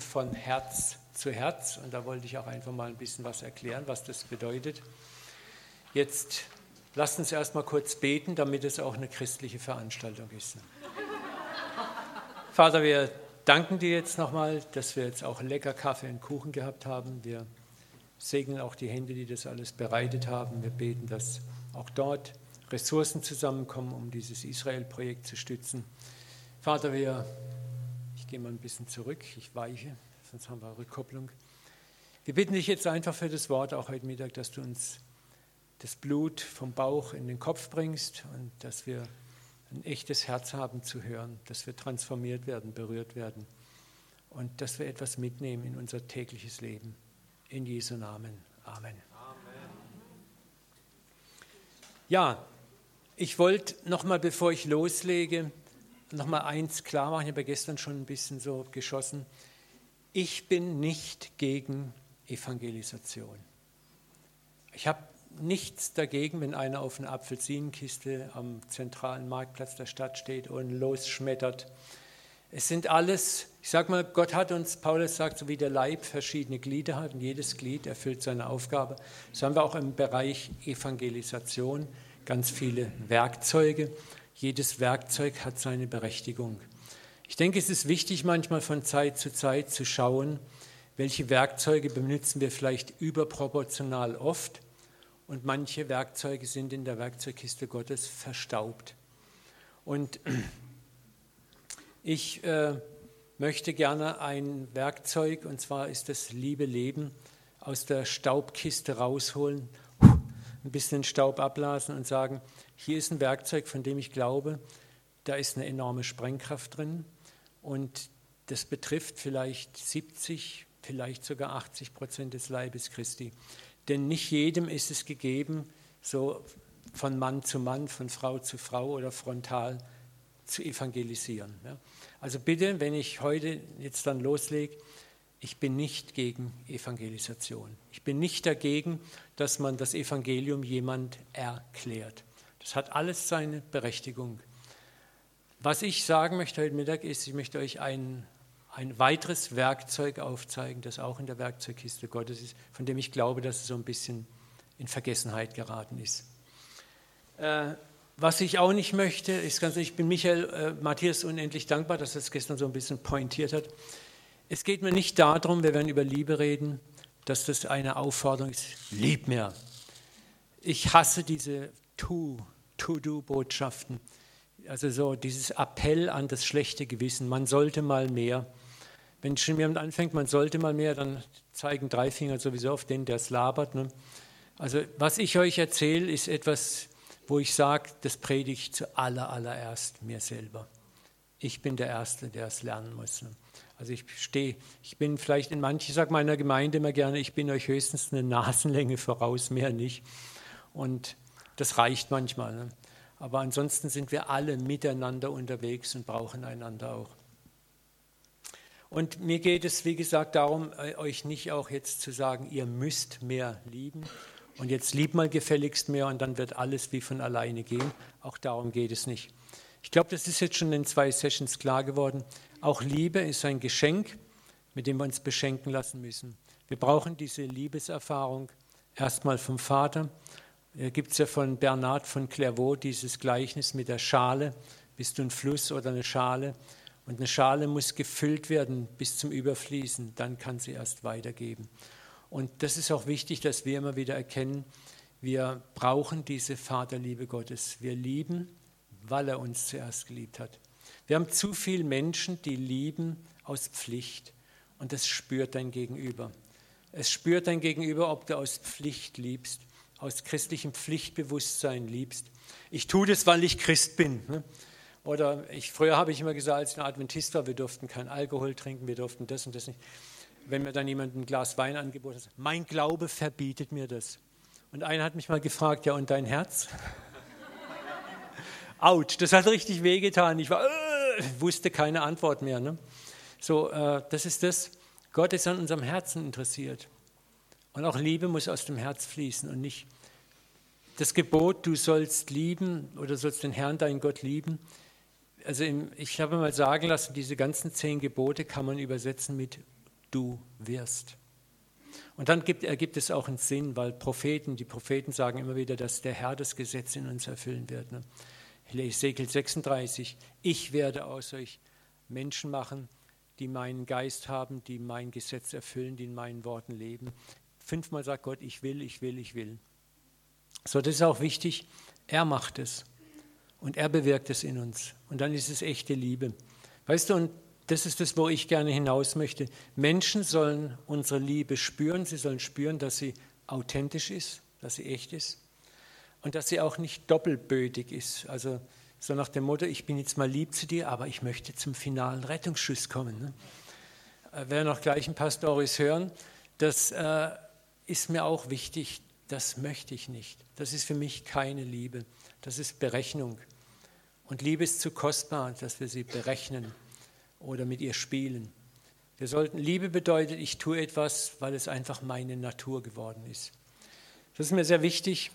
von Herz zu Herz. Und da wollte ich auch einfach mal ein bisschen was erklären, was das bedeutet. Jetzt lasst uns erstmal kurz beten, damit es auch eine christliche Veranstaltung ist. Vater, wir danken dir jetzt nochmal, dass wir jetzt auch lecker Kaffee und Kuchen gehabt haben. Wir segnen auch die Hände, die das alles bereitet haben. Wir beten, dass auch dort Ressourcen zusammenkommen, um dieses Israel-Projekt zu stützen. Vater, wir ich gehe mal ein bisschen zurück, ich weiche, sonst haben wir Rückkopplung. Wir bitten dich jetzt einfach für das Wort auch heute Mittag, dass du uns das Blut vom Bauch in den Kopf bringst und dass wir ein echtes Herz haben zu hören, dass wir transformiert werden, berührt werden und dass wir etwas mitnehmen in unser tägliches Leben. In Jesu Namen. Amen. Amen. Ja, ich wollte nochmal, bevor ich loslege, noch mal eins klar machen, ich habe gestern schon ein bisschen so geschossen. Ich bin nicht gegen Evangelisation. Ich habe nichts dagegen, wenn einer auf einer Apfelsinenkiste am zentralen Marktplatz der Stadt steht und losschmettert. Es sind alles, ich sage mal, Gott hat uns, Paulus sagt, so wie der Leib verschiedene Glieder hat und jedes Glied erfüllt seine Aufgabe. So haben wir auch im Bereich Evangelisation ganz viele Werkzeuge. Jedes Werkzeug hat seine Berechtigung. Ich denke, es ist wichtig, manchmal von Zeit zu Zeit zu schauen, welche Werkzeuge benutzen wir vielleicht überproportional oft und manche Werkzeuge sind in der Werkzeugkiste Gottes verstaubt. Und ich äh, möchte gerne ein Werkzeug, und zwar ist das Liebe Leben, aus der Staubkiste rausholen, ein bisschen Staub ablasen und sagen, hier ist ein Werkzeug, von dem ich glaube, da ist eine enorme Sprengkraft drin und das betrifft vielleicht 70, vielleicht sogar 80 Prozent des Leibes Christi. Denn nicht jedem ist es gegeben, so von Mann zu Mann, von Frau zu Frau oder frontal zu evangelisieren. Also bitte, wenn ich heute jetzt dann loslege, ich bin nicht gegen Evangelisation. Ich bin nicht dagegen, dass man das Evangelium jemand erklärt. Das hat alles seine Berechtigung. Was ich sagen möchte heute Mittag ist, ich möchte euch ein, ein weiteres Werkzeug aufzeigen, das auch in der Werkzeugkiste Gottes ist, von dem ich glaube, dass es so ein bisschen in Vergessenheit geraten ist. Äh, was ich auch nicht möchte, ist ganz, ich bin Michael äh, Matthias unendlich dankbar, dass er es gestern so ein bisschen pointiert hat. Es geht mir nicht darum, wir werden über Liebe reden, dass das eine Aufforderung ist, lieb mir. Ich hasse diese To-Do-Botschaften. Also so dieses Appell an das schlechte Gewissen, man sollte mal mehr. Wenn schon jemand anfängt, man sollte mal mehr, dann zeigen drei Finger sowieso auf den, der es labert. Ne? Also was ich euch erzähle, ist etwas, wo ich sage, das predige ich zuallererst mir selber. Ich bin der Erste, der es lernen muss. Ne? Also ich stehe, ich bin vielleicht in manchen, ich sage meiner Gemeinde immer gerne, ich bin euch höchstens eine Nasenlänge voraus, mehr nicht. Und das reicht manchmal. Ne? Aber ansonsten sind wir alle miteinander unterwegs und brauchen einander auch. Und mir geht es, wie gesagt, darum, äh, euch nicht auch jetzt zu sagen, ihr müsst mehr lieben und jetzt lieb mal gefälligst mehr und dann wird alles wie von alleine gehen. Auch darum geht es nicht. Ich glaube, das ist jetzt schon in zwei Sessions klar geworden. Auch Liebe ist ein Geschenk, mit dem wir uns beschenken lassen müssen. Wir brauchen diese Liebeserfahrung erstmal vom Vater gibt es ja von Bernard von Clairvaux dieses Gleichnis mit der Schale. Bist du ein Fluss oder eine Schale? Und eine Schale muss gefüllt werden bis zum Überfließen, dann kann sie erst weitergeben. Und das ist auch wichtig, dass wir immer wieder erkennen, wir brauchen diese Vaterliebe Gottes. Wir lieben, weil er uns zuerst geliebt hat. Wir haben zu viele Menschen, die lieben aus Pflicht. Und das spürt dein Gegenüber. Es spürt dein Gegenüber, ob du aus Pflicht liebst aus christlichem Pflichtbewusstsein liebst. Ich tue das, weil ich Christ bin. Ne? Oder ich, früher habe ich immer gesagt, als ich ein Adventist war, wir durften kein Alkohol trinken, wir durften das und das nicht. Wenn mir dann jemand ein Glas Wein angeboten hat, mein Glaube verbietet mir das. Und einer hat mich mal gefragt, ja und dein Herz? Autsch, das hat richtig wehgetan. Ich war, äh, wusste keine Antwort mehr. Ne? So, äh, das ist das. Gott ist an unserem Herzen interessiert. Und auch Liebe muss aus dem Herz fließen und nicht das Gebot, du sollst lieben oder sollst den Herrn, deinen Gott lieben. Also im, ich habe mal sagen lassen, diese ganzen zehn Gebote kann man übersetzen mit du wirst. Und dann gibt, ergibt es auch einen Sinn, weil Propheten, die Propheten sagen immer wieder, dass der Herr das Gesetz in uns erfüllen wird. Ne? Ezekiel 36, ich werde aus euch Menschen machen, die meinen Geist haben, die mein Gesetz erfüllen, die in meinen Worten leben. Fünfmal sagt Gott, ich will, ich will, ich will. So, das ist auch wichtig. Er macht es und er bewirkt es in uns. Und dann ist es echte Liebe. Weißt du, und das ist das, wo ich gerne hinaus möchte. Menschen sollen unsere Liebe spüren. Sie sollen spüren, dass sie authentisch ist, dass sie echt ist und dass sie auch nicht doppelbödig ist. Also so nach dem Motto, ich bin jetzt mal lieb zu dir, aber ich möchte zum finalen Rettungsschuss kommen. Ne? Äh, wir noch gleich ein paar Storys hören. Das äh, ist mir auch wichtig. Das möchte ich nicht. Das ist für mich keine Liebe. Das ist Berechnung. Und Liebe ist zu kostbar, dass wir sie berechnen oder mit ihr spielen. Wir sollten, Liebe bedeutet, ich tue etwas, weil es einfach meine Natur geworden ist. Das ist mir sehr wichtig.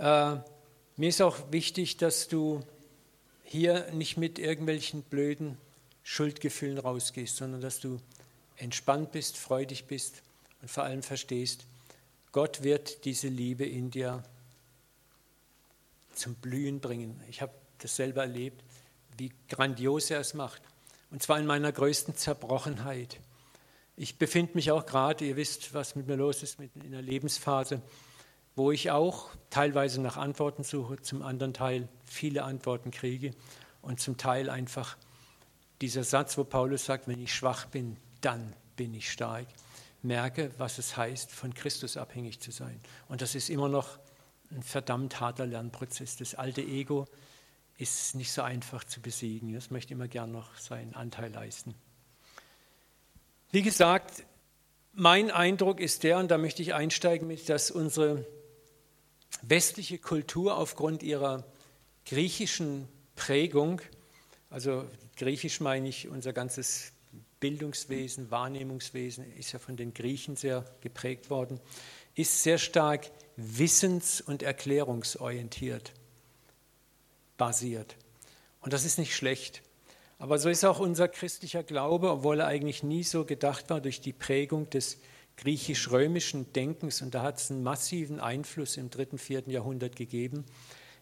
Äh, mir ist auch wichtig, dass du hier nicht mit irgendwelchen blöden Schuldgefühlen rausgehst, sondern dass du entspannt bist, freudig bist und vor allem verstehst, Gott wird diese Liebe in dir zum Blühen bringen. Ich habe das selber erlebt wie grandios er es macht. Und zwar in meiner größten Zerbrochenheit. Ich befinde mich auch gerade, ihr wisst, was mit mir los ist, in einer Lebensphase, wo ich auch teilweise nach Antworten suche, zum anderen Teil viele Antworten kriege und zum Teil einfach dieser Satz, wo Paulus sagt, wenn ich schwach bin, dann bin ich stark, merke, was es heißt, von Christus abhängig zu sein. Und das ist immer noch ein verdammt harter Lernprozess. Das alte Ego ist nicht so einfach zu besiegen. Das möchte immer gern noch seinen Anteil leisten. Wie gesagt, mein Eindruck ist der, und da möchte ich einsteigen mit, dass unsere westliche Kultur aufgrund ihrer griechischen Prägung, also griechisch meine ich unser ganzes Bildungswesen, Wahrnehmungswesen ist ja von den Griechen sehr geprägt worden, ist sehr stark wissens- und erklärungsorientiert basiert. Und das ist nicht schlecht. Aber so ist auch unser christlicher Glaube, obwohl er eigentlich nie so gedacht war durch die Prägung des griechisch-römischen Denkens, und da hat es einen massiven Einfluss im dritten, vierten Jahrhundert gegeben,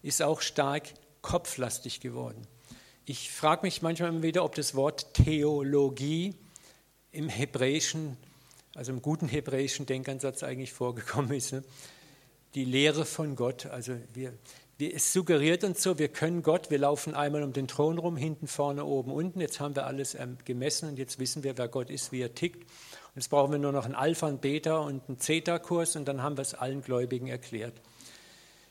ist auch stark kopflastig geworden. Ich frage mich manchmal wieder, ob das Wort Theologie im hebräischen, also im guten hebräischen Denkansatz eigentlich vorgekommen ist. Ne? Die Lehre von Gott. Also wir, es suggeriert uns so, wir können Gott, wir laufen einmal um den Thron rum, hinten, vorne, oben, unten. Jetzt haben wir alles ähm, gemessen und jetzt wissen wir, wer Gott ist, wie er tickt. Jetzt brauchen wir nur noch einen Alpha, einen Beta und einen Zeta-Kurs und dann haben wir es allen Gläubigen erklärt.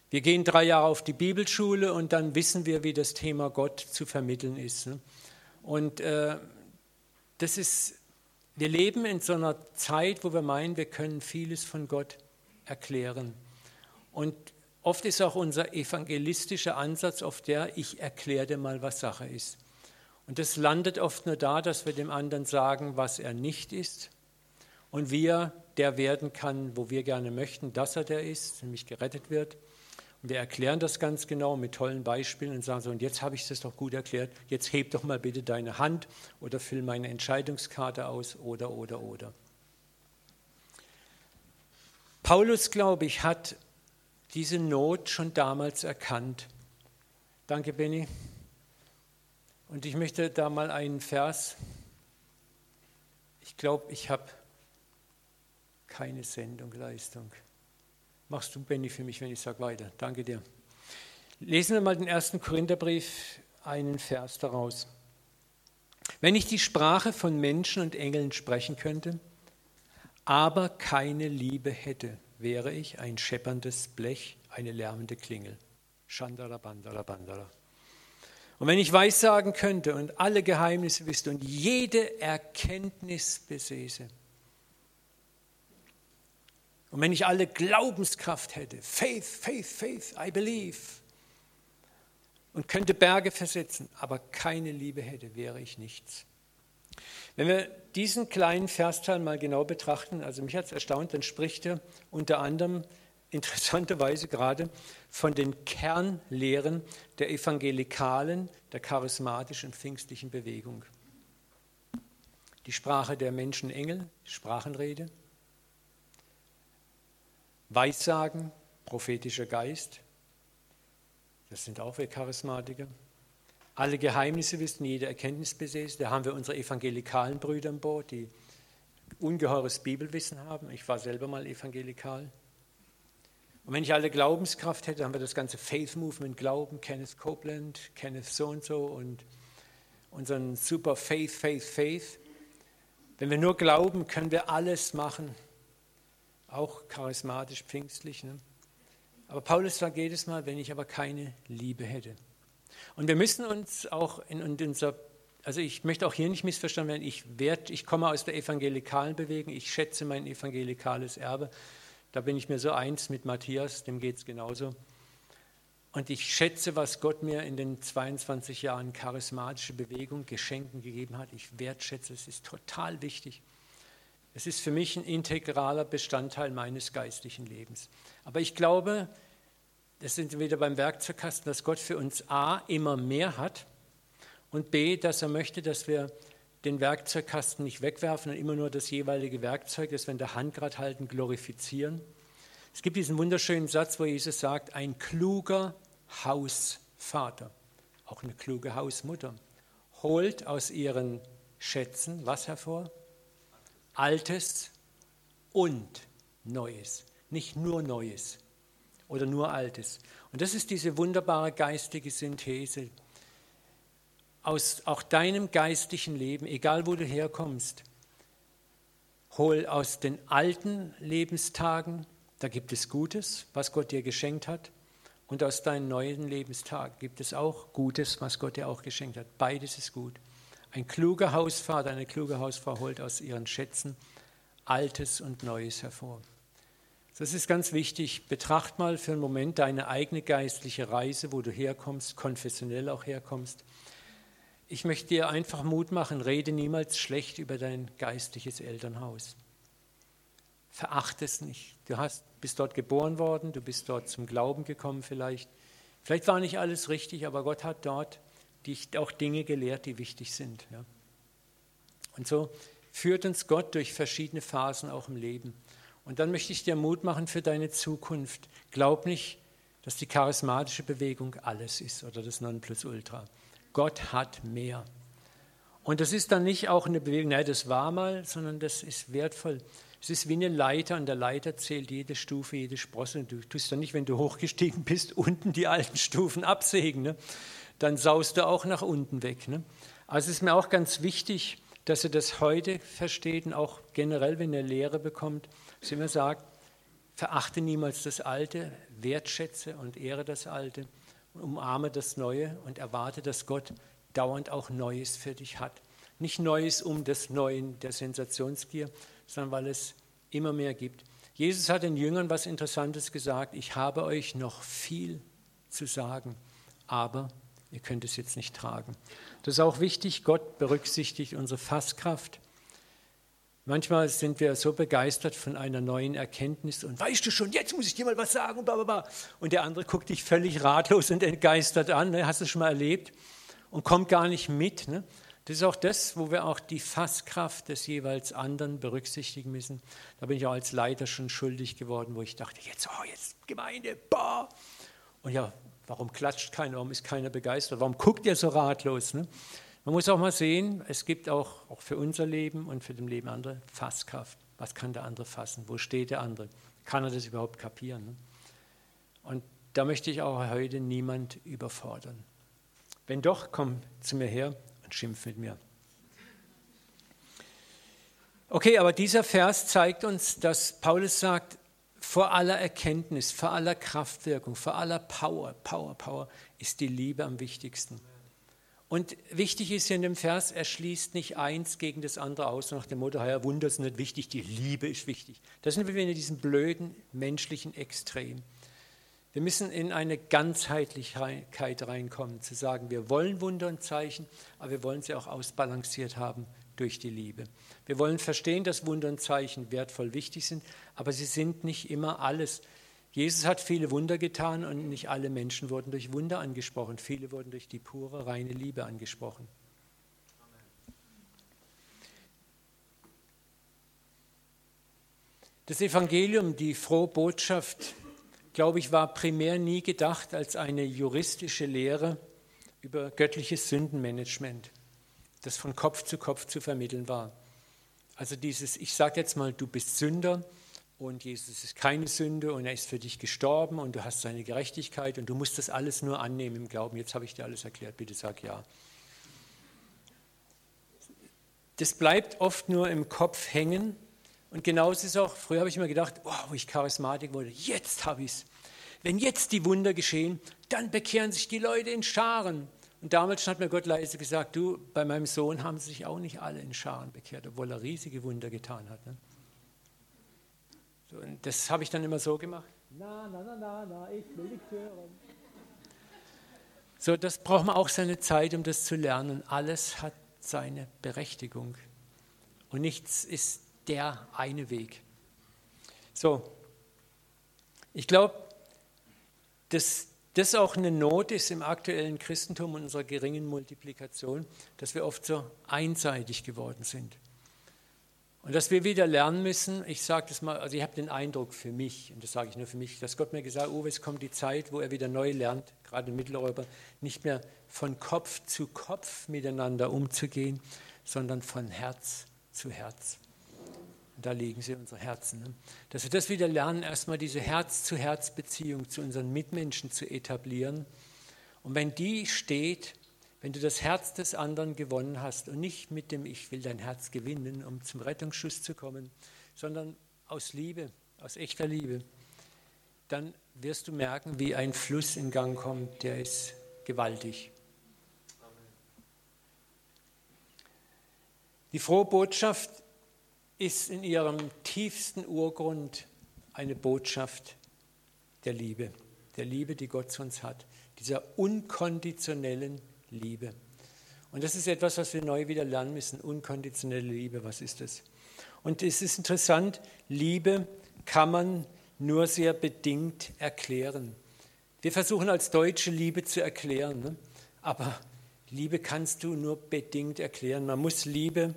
Wir gehen drei Jahre auf die Bibelschule und dann wissen wir, wie das Thema Gott zu vermitteln ist. Ne? Und äh, das ist, wir leben in so einer Zeit, wo wir meinen, wir können vieles von Gott erklären. Und Oft ist auch unser evangelistischer Ansatz auf der, ich erkläre dir mal, was Sache ist. Und das landet oft nur da, dass wir dem anderen sagen, was er nicht ist und wie er der werden kann, wo wir gerne möchten, dass er der ist, nämlich gerettet wird. Und wir erklären das ganz genau mit tollen Beispielen und sagen so, und jetzt habe ich das doch gut erklärt, jetzt heb doch mal bitte deine Hand oder füll meine Entscheidungskarte aus oder, oder, oder. Paulus, glaube ich, hat diese Not schon damals erkannt. Danke, Benny. Und ich möchte da mal einen Vers. Ich glaube, ich habe keine Sendungleistung. Machst du, Benny, für mich, wenn ich sage weiter. Danke dir. Lesen wir mal den ersten Korintherbrief, einen Vers daraus. Wenn ich die Sprache von Menschen und Engeln sprechen könnte, aber keine Liebe hätte, wäre ich ein schepperndes Blech, eine lärmende Klingel. Chandala bandala bandala. Und wenn ich weissagen könnte und alle Geheimnisse wüsste und jede Erkenntnis besäße, und wenn ich alle Glaubenskraft hätte, Faith, Faith, Faith, I believe, und könnte Berge versetzen, aber keine Liebe hätte, wäre ich nichts. Wenn wir diesen kleinen Versteil mal genau betrachten, also mich hat es erstaunt, dann spricht er unter anderem interessanterweise gerade von den Kernlehren der evangelikalen, der charismatischen, pfingstlichen Bewegung. die Sprache der Menschen, Engel, Sprachenrede, Weissagen, prophetischer Geist, das sind auch wir Charismatiker. Alle Geheimnisse wissen, jede Erkenntnis besäßen. Da haben wir unsere evangelikalen Brüder an Bord, die ungeheures Bibelwissen haben. Ich war selber mal evangelikal. Und wenn ich alle Glaubenskraft hätte, haben wir das ganze Faith Movement Glauben, Kenneth Copeland, Kenneth so und so und unseren super Faith, Faith, Faith. Wenn wir nur glauben, können wir alles machen, auch charismatisch, pfingstlich. Ne? Aber Paulus sagt jedes Mal, wenn ich aber keine Liebe hätte. Und wir müssen uns auch in, in unserer, also ich möchte auch hier nicht missverstanden werden, ich, werd, ich komme aus der evangelikalen Bewegung, ich schätze mein evangelikales Erbe. Da bin ich mir so eins mit Matthias, dem geht es genauso. Und ich schätze, was Gott mir in den 22 Jahren charismatische Bewegung Geschenken gegeben hat. Ich wertschätze, es ist total wichtig. Es ist für mich ein integraler Bestandteil meines geistlichen Lebens. Aber ich glaube, das sind wir wieder beim Werkzeugkasten, dass Gott für uns A immer mehr hat und B, dass er möchte, dass wir den Werkzeugkasten nicht wegwerfen und immer nur das jeweilige Werkzeug, das wir in der Hand gerade halten, glorifizieren. Es gibt diesen wunderschönen Satz, wo Jesus sagt, ein kluger Hausvater, auch eine kluge Hausmutter, holt aus ihren Schätzen was hervor? Altes und Neues, nicht nur Neues oder nur Altes. Und das ist diese wunderbare geistige Synthese. Aus auch deinem geistlichen Leben, egal wo du herkommst, hol aus den alten Lebenstagen, da gibt es Gutes, was Gott dir geschenkt hat, und aus deinen neuen Lebenstagen gibt es auch Gutes, was Gott dir auch geschenkt hat. Beides ist gut. Ein kluger Hausvater, eine kluge Hausfrau holt aus ihren Schätzen Altes und Neues hervor. Das ist ganz wichtig. Betracht mal für einen Moment deine eigene geistliche Reise, wo du herkommst, konfessionell auch herkommst. Ich möchte dir einfach Mut machen, rede niemals schlecht über dein geistliches Elternhaus. Verachte es nicht. Du hast, bist dort geboren worden, du bist dort zum Glauben gekommen vielleicht. Vielleicht war nicht alles richtig, aber Gott hat dort dich auch Dinge gelehrt, die wichtig sind. Ja. Und so führt uns Gott durch verschiedene Phasen auch im Leben. Und dann möchte ich dir Mut machen für deine Zukunft. Glaub nicht, dass die charismatische Bewegung alles ist oder das Nonplusultra. Gott hat mehr. Und das ist dann nicht auch eine Bewegung, nein, das war mal, sondern das ist wertvoll. Es ist wie eine Leiter und der Leiter zählt jede Stufe, jede Sprosse. Du tust dann nicht, wenn du hochgestiegen bist, unten die alten Stufen absägen. Ne? Dann saust du auch nach unten weg. Ne? Also ist mir auch ganz wichtig, dass ihr das heute versteht und auch generell, wenn ihr Lehre bekommt, dass ihr immer sagt, verachte niemals das Alte, wertschätze und ehre das Alte, umarme das Neue und erwarte, dass Gott dauernd auch Neues für dich hat. Nicht Neues um des Neuen, der Sensationsgier, sondern weil es immer mehr gibt. Jesus hat den Jüngern was Interessantes gesagt, ich habe euch noch viel zu sagen, aber Ihr könnt es jetzt nicht tragen. Das ist auch wichtig, Gott berücksichtigt unsere Fasskraft. Manchmal sind wir so begeistert von einer neuen Erkenntnis und weißt du schon, jetzt muss ich dir mal was sagen bla, bla, bla. Und der andere guckt dich völlig ratlos und entgeistert an, ne? hast du es schon mal erlebt und kommt gar nicht mit. Ne? Das ist auch das, wo wir auch die Fasskraft des jeweils anderen berücksichtigen müssen. Da bin ich auch als Leiter schon schuldig geworden, wo ich dachte, jetzt, oh, jetzt Gemeinde, boah. Und ja, Warum klatscht keiner? Warum ist keiner begeistert? Warum guckt ihr so ratlos? Ne? Man muss auch mal sehen, es gibt auch, auch für unser Leben und für das Leben anderer Fasskraft. Was kann der andere fassen? Wo steht der andere? Kann er das überhaupt kapieren? Ne? Und da möchte ich auch heute niemand überfordern. Wenn doch, komm zu mir her und schimpf mit mir. Okay, aber dieser Vers zeigt uns, dass Paulus sagt, vor aller Erkenntnis, vor aller Kraftwirkung, vor aller Power, Power, Power ist die Liebe am wichtigsten. Und wichtig ist hier in dem Vers, er schließt nicht eins gegen das andere aus, nach dem Motto, ja, Wunder ist nicht wichtig, die Liebe ist wichtig. Das sind wir in diesem blöden menschlichen Extrem. Wir müssen in eine Ganzheitlichkeit reinkommen, zu sagen, wir wollen Wunder und Zeichen, aber wir wollen sie auch ausbalanciert haben durch die Liebe. Wir wollen verstehen, dass Wunder und Zeichen wertvoll wichtig sind, aber sie sind nicht immer alles. Jesus hat viele Wunder getan und nicht alle Menschen wurden durch Wunder angesprochen. Viele wurden durch die pure, reine Liebe angesprochen. Das Evangelium, die frohe Botschaft, glaube ich, war primär nie gedacht als eine juristische Lehre über göttliches Sündenmanagement das von Kopf zu Kopf zu vermitteln war. Also dieses, ich sage jetzt mal, du bist Sünder und Jesus ist keine Sünde und er ist für dich gestorben und du hast seine Gerechtigkeit und du musst das alles nur annehmen im Glauben. Jetzt habe ich dir alles erklärt, bitte sag ja. Das bleibt oft nur im Kopf hängen und genauso ist es auch, früher habe ich mir gedacht, oh, wo ich Charismatik wurde, jetzt habe ich es. Wenn jetzt die Wunder geschehen, dann bekehren sich die Leute in Scharen. Und damals hat mir Gott leise gesagt, du, bei meinem Sohn haben sich auch nicht alle in Scharen bekehrt, obwohl er riesige Wunder getan hat. Ne? So, und das habe ich dann immer so gemacht. Na, na, na, na, na, ich will nichts hören. So, das braucht man auch seine Zeit, um das zu lernen. Alles hat seine Berechtigung. Und nichts ist der eine Weg. So, ich glaube, dass das auch eine Not ist im aktuellen Christentum und unserer geringen Multiplikation, dass wir oft so einseitig geworden sind. Und dass wir wieder lernen müssen, ich sage das mal, also ich habe den Eindruck für mich, und das sage ich nur für mich, dass Gott mir gesagt hat, Uwe, es kommt die Zeit, wo er wieder neu lernt, gerade in Mitteleuropa, nicht mehr von Kopf zu Kopf miteinander umzugehen, sondern von Herz zu Herz. Und da legen sie unsere Herzen. Ne? Dass wir das wieder lernen, erstmal diese Herz-zu-Herz-Beziehung zu unseren Mitmenschen zu etablieren. Und wenn die steht, wenn du das Herz des anderen gewonnen hast und nicht mit dem Ich will dein Herz gewinnen, um zum Rettungsschuss zu kommen, sondern aus Liebe, aus echter Liebe, dann wirst du merken, wie ein Fluss in Gang kommt, der ist gewaltig. Die frohe Botschaft ist in ihrem tiefsten Urgrund eine Botschaft der Liebe, der Liebe, die Gott zu uns hat, dieser unkonditionellen Liebe. Und das ist etwas, was wir neu wieder lernen müssen. Unkonditionelle Liebe, was ist das? Und es ist interessant, Liebe kann man nur sehr bedingt erklären. Wir versuchen als Deutsche Liebe zu erklären, ne? aber Liebe kannst du nur bedingt erklären. Man muss Liebe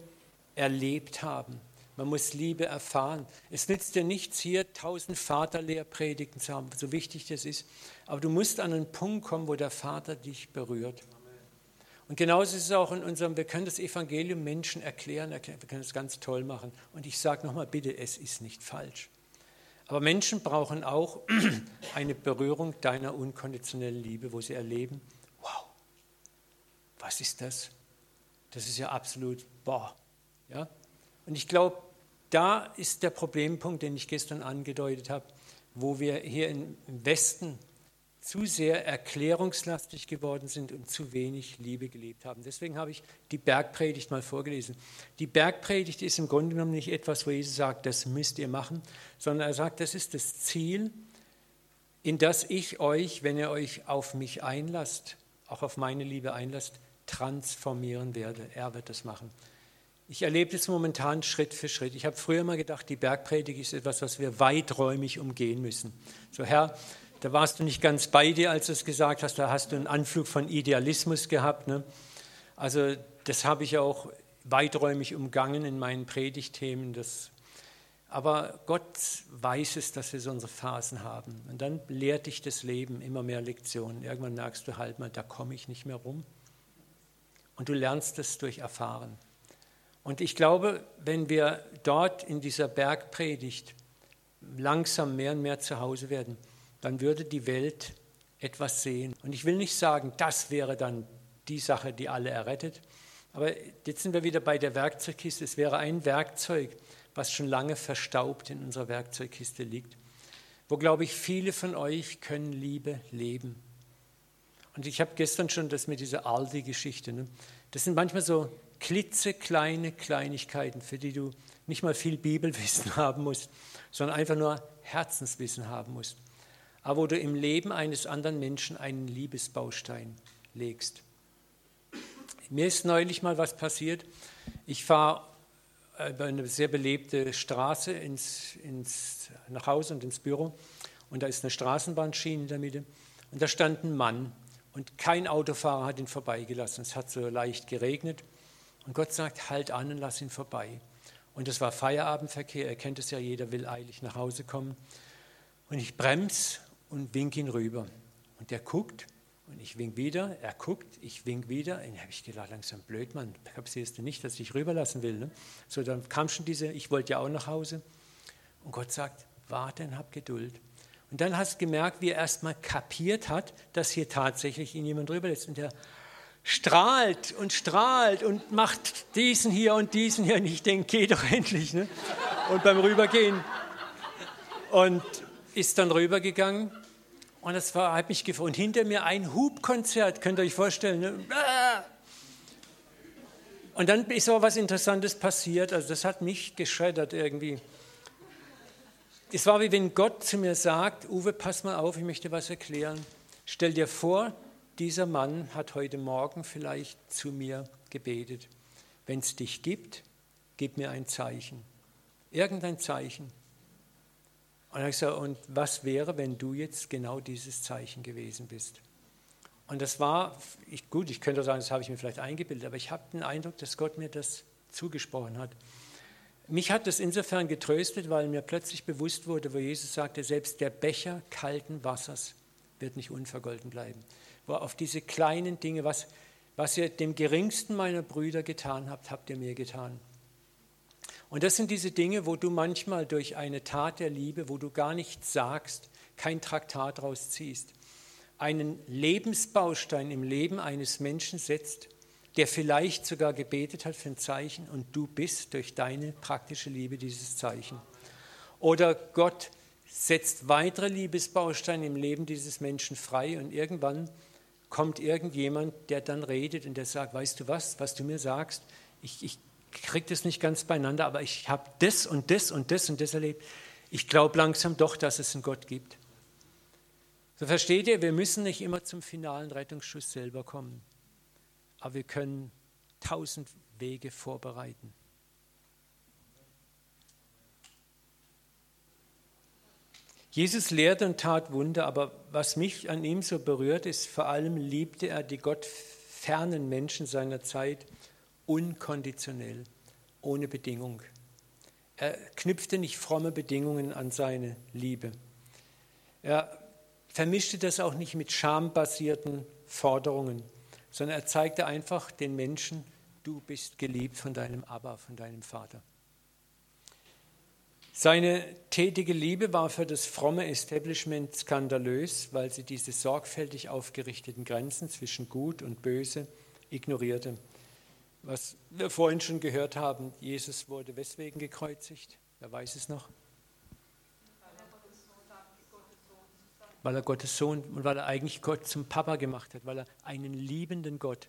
erlebt haben. Man muss Liebe erfahren. Es nützt dir nichts, hier tausend Vaterlehrpredigten zu haben, so wichtig das ist. Aber du musst an einen Punkt kommen, wo der Vater dich berührt. Und genauso ist es auch in unserem, wir können das Evangelium Menschen erklären, wir können es ganz toll machen. Und ich sage nochmal, bitte, es ist nicht falsch. Aber Menschen brauchen auch eine Berührung deiner unkonditionellen Liebe, wo sie erleben, wow, was ist das? Das ist ja absolut, boah. Ja? Und ich glaube, da ist der Problempunkt, den ich gestern angedeutet habe, wo wir hier im Westen zu sehr erklärungslastig geworden sind und zu wenig Liebe gelebt haben. Deswegen habe ich die Bergpredigt mal vorgelesen. Die Bergpredigt ist im Grunde genommen nicht etwas, wo Jesus sagt, das müsst ihr machen, sondern er sagt, das ist das Ziel, in das ich euch, wenn ihr euch auf mich einlasst, auch auf meine Liebe einlasst, transformieren werde. Er wird das machen. Ich erlebe das momentan Schritt für Schritt. Ich habe früher mal gedacht, die Bergpredigt ist etwas, was wir weiträumig umgehen müssen. So, Herr, da warst du nicht ganz bei dir, als du es gesagt hast, da hast du einen Anflug von Idealismus gehabt. Ne? Also das habe ich auch weiträumig umgangen in meinen Predigtthemen. Das, aber Gott weiß es, dass wir so unsere Phasen haben. Und dann lehrt dich das Leben immer mehr Lektionen. Irgendwann merkst du halt mal, da komme ich nicht mehr rum. Und du lernst es durch Erfahren. Und ich glaube, wenn wir dort in dieser Bergpredigt langsam mehr und mehr zu Hause werden, dann würde die Welt etwas sehen. Und ich will nicht sagen, das wäre dann die Sache, die alle errettet. Aber jetzt sind wir wieder bei der Werkzeugkiste. Es wäre ein Werkzeug, was schon lange verstaubt in unserer Werkzeugkiste liegt, wo, glaube ich, viele von euch können Liebe leben. Und ich habe gestern schon das mit dieser Aldi-Geschichte. Ne? Das sind manchmal so klitzekleine Kleinigkeiten, für die du nicht mal viel Bibelwissen haben musst, sondern einfach nur Herzenswissen haben musst aber wo du im Leben eines anderen Menschen einen Liebesbaustein legst. Mir ist neulich mal was passiert. Ich fahre über eine sehr belebte Straße ins, ins, nach Hause und ins Büro und da ist eine Straßenbahnschiene in der Mitte und da stand ein Mann und kein Autofahrer hat ihn vorbeigelassen. Es hat so leicht geregnet und Gott sagt, halt an und lass ihn vorbei. Und es war Feierabendverkehr, er kennt es ja, jeder will eilig nach Hause kommen. Und ich bremse und wink ihn rüber. Und der guckt und ich wink wieder, er guckt, ich wink wieder. Und habe ich gedacht, langsam blöd, Mann, kapierst du nicht, dass ich rüberlassen will. Ne? So, dann kam schon diese, ich wollte ja auch nach Hause. Und Gott sagt, warte und hab Geduld. Und dann hast du gemerkt, wie er erstmal kapiert hat, dass hier tatsächlich ihn jemand rüberlässt. Und der strahlt und strahlt und macht diesen hier und diesen hier. Und ich denke, geh doch endlich. Ne? Und beim Rübergehen. Und ist dann rübergegangen und das war, hat mich gefreut. Und hinter mir ein Hubkonzert, könnt ihr euch vorstellen. Ne? Und dann ist aber was Interessantes passiert. Also das hat mich geschreddert irgendwie. Es war wie wenn Gott zu mir sagt, Uwe, pass mal auf, ich möchte was erklären. Stell dir vor, dieser Mann hat heute Morgen vielleicht zu mir gebetet. Wenn es dich gibt, gib mir ein Zeichen. Irgendein Zeichen. Und, ich gesagt, und was wäre, wenn du jetzt genau dieses Zeichen gewesen bist? Und das war, ich, gut, ich könnte sagen, das habe ich mir vielleicht eingebildet, aber ich habe den Eindruck, dass Gott mir das zugesprochen hat. Mich hat das insofern getröstet, weil mir plötzlich bewusst wurde, wo Jesus sagte, selbst der Becher kalten Wassers wird nicht unvergolten bleiben. Wo auf diese kleinen Dinge, was, was ihr dem geringsten meiner Brüder getan habt, habt ihr mir getan. Und das sind diese Dinge, wo du manchmal durch eine Tat der Liebe, wo du gar nichts sagst, kein Traktat daraus ziehst, einen Lebensbaustein im Leben eines Menschen setzt, der vielleicht sogar gebetet hat für ein Zeichen und du bist durch deine praktische Liebe dieses Zeichen. Oder Gott setzt weitere Liebesbausteine im Leben dieses Menschen frei und irgendwann kommt irgendjemand, der dann redet und der sagt, weißt du was, was du mir sagst, ich, ich kriege das nicht ganz beieinander, aber ich habe das und das und das und das erlebt. Ich glaube langsam doch, dass es einen Gott gibt. So versteht ihr, wir müssen nicht immer zum finalen Rettungsschuss selber kommen aber wir können tausend Wege vorbereiten. Jesus lehrte und tat Wunder, aber was mich an ihm so berührt, ist vor allem liebte er die gottfernen Menschen seiner Zeit unkonditionell, ohne Bedingung. Er knüpfte nicht fromme Bedingungen an seine Liebe. Er vermischte das auch nicht mit schambasierten Forderungen sondern er zeigte einfach den Menschen, du bist geliebt von deinem Abba, von deinem Vater. Seine tätige Liebe war für das fromme Establishment skandalös, weil sie diese sorgfältig aufgerichteten Grenzen zwischen Gut und Böse ignorierte. Was wir vorhin schon gehört haben, Jesus wurde weswegen gekreuzigt? Wer weiß es noch? weil er Gottes Sohn und weil er eigentlich Gott zum Papa gemacht hat, weil er einen liebenden Gott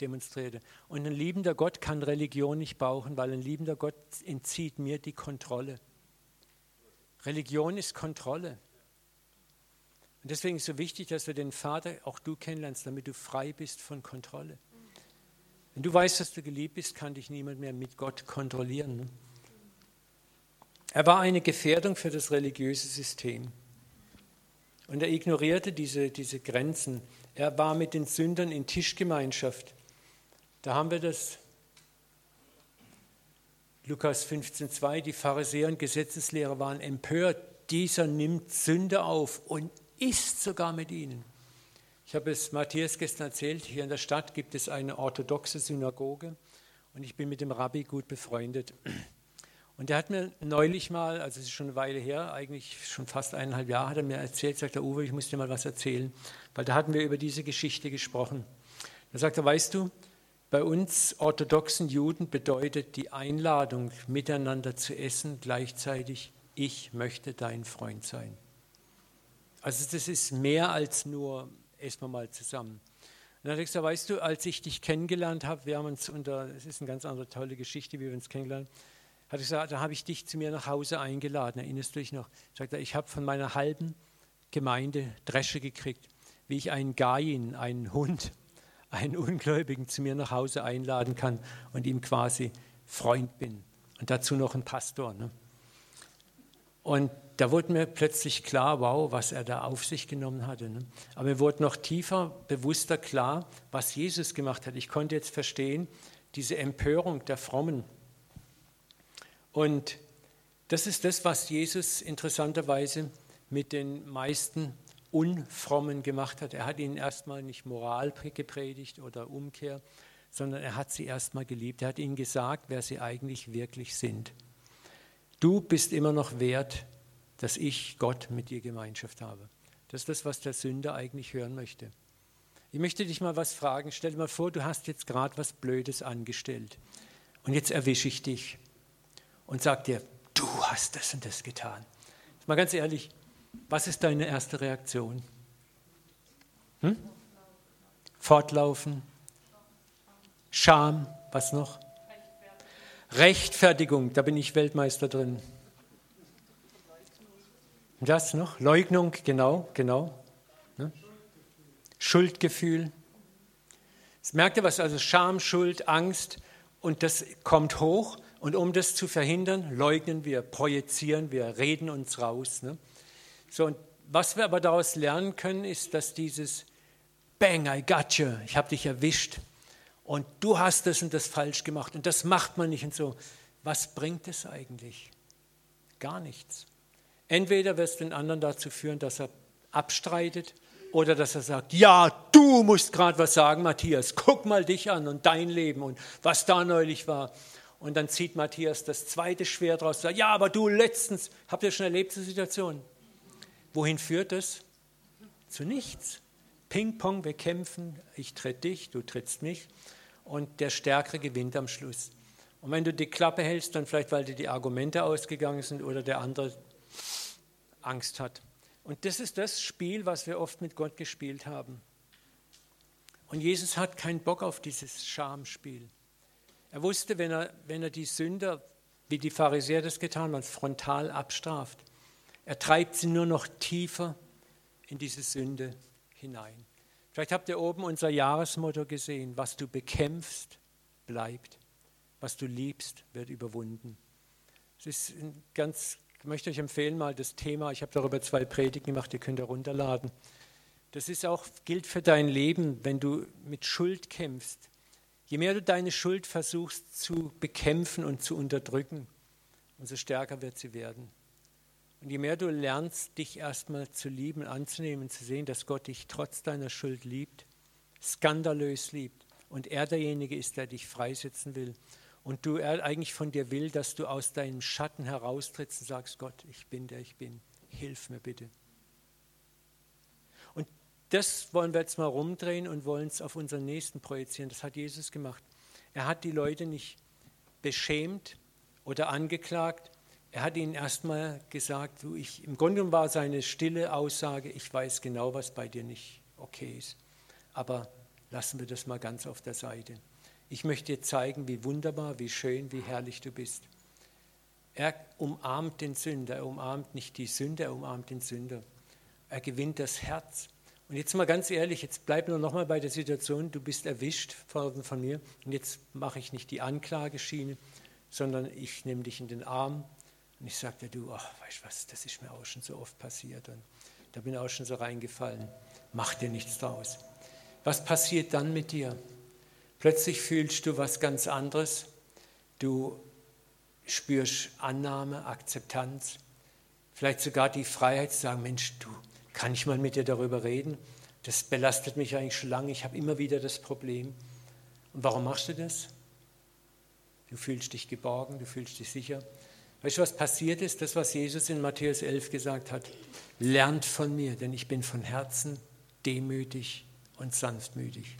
demonstrierte. Und ein liebender Gott kann Religion nicht brauchen, weil ein liebender Gott entzieht mir die Kontrolle. Religion ist Kontrolle. Und deswegen ist es so wichtig, dass du den Vater, auch du kennenlernst, damit du frei bist von Kontrolle. Wenn du weißt, dass du geliebt bist, kann dich niemand mehr mit Gott kontrollieren. Ne? Er war eine Gefährdung für das religiöse System. Und er ignorierte diese, diese Grenzen. Er war mit den Sündern in Tischgemeinschaft. Da haben wir das. Lukas 15,2, die Pharisäer und Gesetzeslehrer waren empört. Dieser nimmt Sünder auf und isst sogar mit ihnen. Ich habe es Matthias gestern erzählt, hier in der Stadt gibt es eine orthodoxe Synagoge und ich bin mit dem Rabbi gut befreundet. Und der hat mir neulich mal, also es ist schon eine Weile her, eigentlich schon fast eineinhalb Jahre, hat er mir erzählt, sagt er, Uwe, ich muss dir mal was erzählen, weil da hatten wir über diese Geschichte gesprochen. Da sagt er, weißt du, bei uns orthodoxen Juden bedeutet die Einladung, miteinander zu essen, gleichzeitig, ich möchte dein Freund sein. Also das ist mehr als nur, essen wir mal zusammen. Und dann hat er gesagt, weißt du, als ich dich kennengelernt habe, wir haben uns unter, es ist eine ganz andere tolle Geschichte, wie wir uns kennengelernt haben, hat gesagt, da habe ich dich zu mir nach Hause eingeladen, erinnerst du dich noch? Sagt er, ich habe von meiner halben Gemeinde Dresche gekriegt, wie ich einen Gain, einen Hund, einen Ungläubigen zu mir nach Hause einladen kann und ihm quasi Freund bin. Und dazu noch ein Pastor. Ne? Und da wurde mir plötzlich klar, wow, was er da auf sich genommen hatte. Ne? Aber mir wurde noch tiefer, bewusster klar, was Jesus gemacht hat. Ich konnte jetzt verstehen, diese Empörung der Frommen, Und das ist das, was Jesus interessanterweise mit den meisten Unfrommen gemacht hat. Er hat ihnen erstmal nicht Moral gepredigt oder Umkehr, sondern er hat sie erstmal geliebt. Er hat ihnen gesagt, wer sie eigentlich wirklich sind. Du bist immer noch wert, dass ich, Gott, mit dir Gemeinschaft habe. Das ist das, was der Sünder eigentlich hören möchte. Ich möchte dich mal was fragen. Stell dir mal vor, du hast jetzt gerade was Blödes angestellt. Und jetzt erwische ich dich und sage dir, du hast das und das getan. Mal ganz ehrlich, was ist deine erste Reaktion? Hm? Fortlaufen, Scham, was noch? Rechtfertigung, da bin ich Weltmeister drin. Das noch? Leugnung, genau, genau. Ne? Schuldgefühl. Jetzt merkt ihr was? Also Scham, Schuld, Angst und das kommt hoch und um das zu verhindern, leugnen wir, projizieren wir, reden uns raus. Ne? So, und was wir aber daraus lernen können, ist, dass dieses Bang, I got you, ich habe dich erwischt und du hast das und das falsch gemacht und das macht man nicht und so. Was bringt es eigentlich? Gar nichts. Entweder wird es den anderen dazu führen, dass er abstreitet oder dass er sagt, ja, du musst gerade was sagen, Matthias, guck mal dich an und dein Leben und was da neulich war. Und dann zieht Matthias das zweite Schwert raus und sagt, ja, aber du letztens, habt ihr schon erlebt, diese Situation? Wohin führt es? Zu nichts. Ping-Pong, wir kämpfen, ich tritt dich, du trittst mich und der Stärkere gewinnt am Schluss. Und wenn du die Klappe hältst, dann vielleicht, weil dir die Argumente ausgegangen sind oder der andere Angst hat. Und das ist das Spiel, was wir oft mit Gott gespielt haben. Und Jesus hat keinen Bock auf dieses Schamspiel. Er wusste, wenn er, wenn er die Sünder, wie die Pharisäer das getan haben, frontal abstraft, er treibt sie nur noch tiefer in diese Sünde hinein. Vielleicht habt ihr oben unser Jahresmotto gesehen, was du bekämpfst, bleibt. Was du liebst, wird überwunden. Es ist ein ganz ich möchte euch empfehlen, mal das Thema, ich habe darüber zwei Predigten gemacht, ihr könnt ihr runterladen. Das ist auch, gilt für dein Leben, wenn du mit Schuld kämpfst. Je mehr du deine Schuld versuchst zu bekämpfen und zu unterdrücken, umso stärker wird sie werden. Und je mehr du lernst, dich erstmal zu lieben, anzunehmen, zu sehen, dass Gott dich trotz deiner Schuld liebt, skandalös liebt und er derjenige ist, der dich freisetzen will und du er eigentlich von dir will, dass du aus deinem Schatten heraustrittst und sagst, Gott, ich bin der ich bin, hilf mir bitte. Und das wollen wir jetzt mal rumdrehen und wollen es auf unseren Nächsten projizieren. Das hat Jesus gemacht. Er hat die Leute nicht beschämt oder angeklagt. Er hat ihnen erstmal gesagt, du, ich, im Grunde war seine stille Aussage, ich weiß genau, was bei dir nicht okay ist. Aber lassen wir das mal ganz auf der Seite. Ich möchte dir zeigen, wie wunderbar, wie schön, wie herrlich du bist. Er umarmt den Sünder, er umarmt nicht die Sünde, er umarmt den Sünder. Er gewinnt das Herz. Und jetzt mal ganz ehrlich, jetzt bleib nur noch mal bei der Situation, du bist erwischt von, von mir und jetzt mache ich nicht die Anklageschiene, sondern ich nehme dich in den Arm und ich dir, du, ach, weißt du was, das ist mir auch schon so oft passiert und da bin ich auch schon so reingefallen. Mach dir nichts draus. Was passiert dann mit dir? Plötzlich fühlst du was ganz anderes. Du spürst Annahme, Akzeptanz, vielleicht sogar die Freiheit zu sagen, Mensch, du, kann ich mal mit dir darüber reden? Das belastet mich eigentlich schon lange, ich habe immer wieder das Problem. Und warum machst du das? Du fühlst dich geborgen, du fühlst dich sicher. Weißt du, was passiert ist? Das, was Jesus in Matthäus 11 gesagt hat. Lernt von mir, denn ich bin von Herzen demütig und sanftmütig.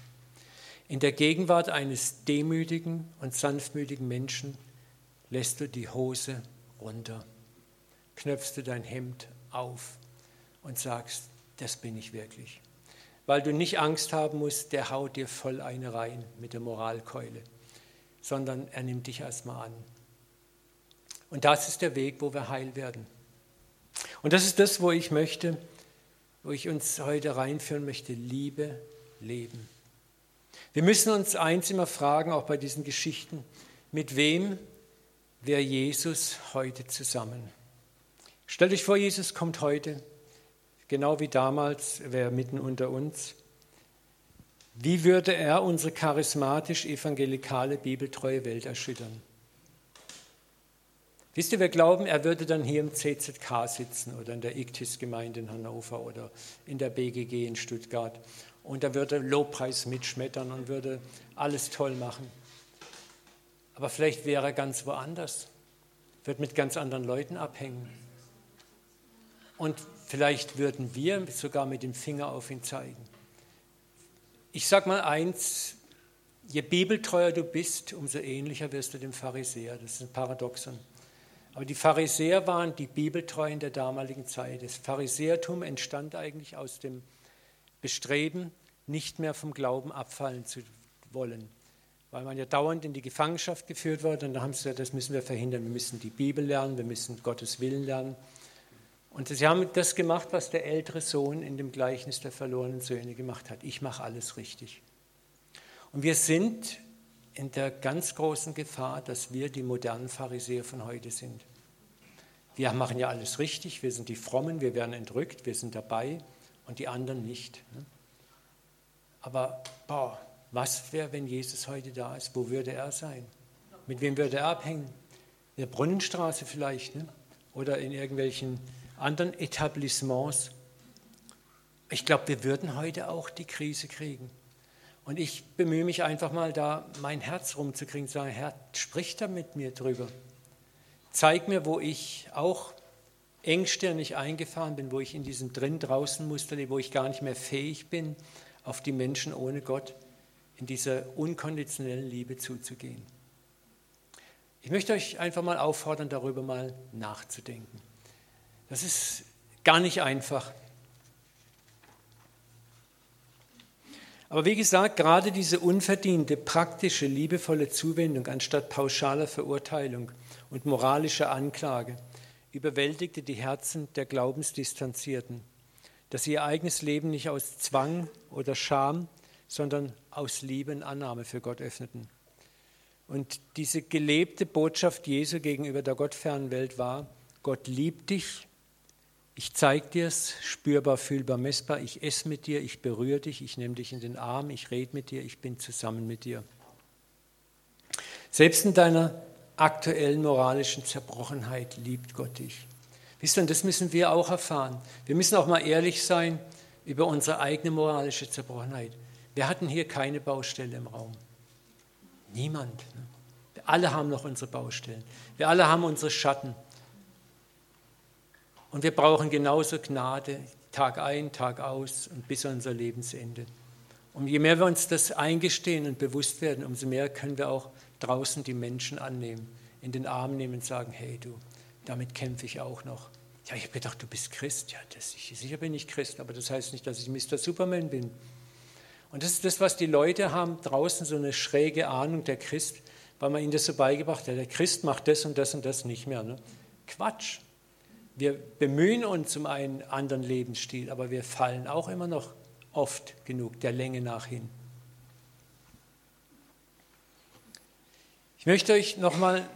In der Gegenwart eines demütigen und sanftmütigen Menschen lässt du die Hose runter, knöpfst du dein Hemd auf und sagst, das bin ich wirklich. Weil du nicht Angst haben musst, der haut dir voll eine rein mit der Moralkeule, sondern er nimmt dich erstmal an. Und das ist der Weg, wo wir heil werden. Und das ist das, wo ich möchte, wo ich uns heute reinführen möchte, Liebe, Leben. Wir müssen uns eins immer fragen, auch bei diesen Geschichten, mit wem wäre Jesus heute zusammen? Stellt euch vor, Jesus kommt heute, genau wie damals, wäre mitten unter uns. Wie würde er unsere charismatisch-evangelikale, bibeltreue Welt erschüttern? Wisst ihr, wir glauben, er würde dann hier im CZK sitzen oder in der ICTIS-Gemeinde in Hannover oder in der BGG in Stuttgart. Und er würde Lobpreis mitschmettern und würde alles toll machen. Aber vielleicht wäre er ganz woanders, wird mit ganz anderen Leuten abhängen. Und vielleicht würden wir sogar mit dem Finger auf ihn zeigen. Ich sage mal eins, je bibeltreuer du bist, umso ähnlicher wirst du dem Pharisäer. Das ist ein Paradoxon. Aber die Pharisäer waren die Bibeltreuen der damaligen Zeit. Das Pharisäertum entstand eigentlich aus dem Bestreben, nicht mehr vom Glauben abfallen zu wollen. Weil man ja dauernd in die Gefangenschaft geführt wurde und da haben sie gesagt, das müssen wir verhindern. Wir müssen die Bibel lernen, wir müssen Gottes Willen lernen. Und sie haben das gemacht, was der ältere Sohn in dem Gleichnis der verlorenen Söhne gemacht hat. Ich mache alles richtig. Und wir sind in der ganz großen Gefahr, dass wir die modernen Pharisäer von heute sind. Wir machen ja alles richtig, wir sind die Frommen, wir werden entrückt, wir sind dabei und die anderen nicht. Ne? Aber boah, was wäre, wenn Jesus heute da ist? Wo würde er sein? Mit wem würde er abhängen? In der Brunnenstraße vielleicht ne? oder in irgendwelchen anderen Etablissements. Ich glaube, wir würden heute auch die Krise kriegen. Und ich bemühe mich einfach mal da, mein Herz rumzukriegen, zu sagen, Herr, sprich da mit mir drüber. Zeig mir, wo ich auch engstirnig eingefahren bin, wo ich in diesem Drin-Draußen-Muster lebe, wo ich gar nicht mehr fähig bin, auf die Menschen ohne Gott in dieser unkonditionellen Liebe zuzugehen. Ich möchte euch einfach mal auffordern, darüber mal nachzudenken. Das ist gar nicht einfach. Aber wie gesagt, gerade diese unverdiente, praktische, liebevolle Zuwendung anstatt pauschaler Verurteilung und moralischer Anklage überwältigte die Herzen der Glaubensdistanzierten, dass sie ihr eigenes Leben nicht aus Zwang oder Scham, sondern aus Liebe und Annahme für Gott öffneten. Und diese gelebte Botschaft Jesu gegenüber der gottfernen Welt war, Gott liebt dich ich zeige dir es, spürbar, fühlbar, messbar. Ich esse mit dir, ich berühre dich, ich nehme dich in den Arm, ich rede mit dir, ich bin zusammen mit dir. Selbst in deiner aktuellen moralischen Zerbrochenheit liebt Gott dich. Wisst ihr, und das müssen wir auch erfahren. Wir müssen auch mal ehrlich sein über unsere eigene moralische Zerbrochenheit. Wir hatten hier keine Baustelle im Raum. Niemand. Ne? Wir alle haben noch unsere Baustellen. Wir alle haben unsere Schatten. Und wir brauchen genauso Gnade, Tag ein, Tag aus und bis unser Lebensende. Und je mehr wir uns das eingestehen und bewusst werden, umso mehr können wir auch draußen die Menschen annehmen, in den Arm nehmen und sagen, hey du, damit kämpfe ich auch noch. Ja, ich habe gedacht, du bist Christ. Ja, das, ich, sicher bin ich Christ, aber das heißt nicht, dass ich Mr. Superman bin. Und das ist das, was die Leute haben draußen, so eine schräge Ahnung der Christ, weil man ihnen das so beigebracht hat. Der Christ macht das und das und das nicht mehr. Ne? Quatsch. Wir bemühen uns um einen anderen Lebensstil, aber wir fallen auch immer noch oft genug der Länge nach hin. Ich möchte euch nochmal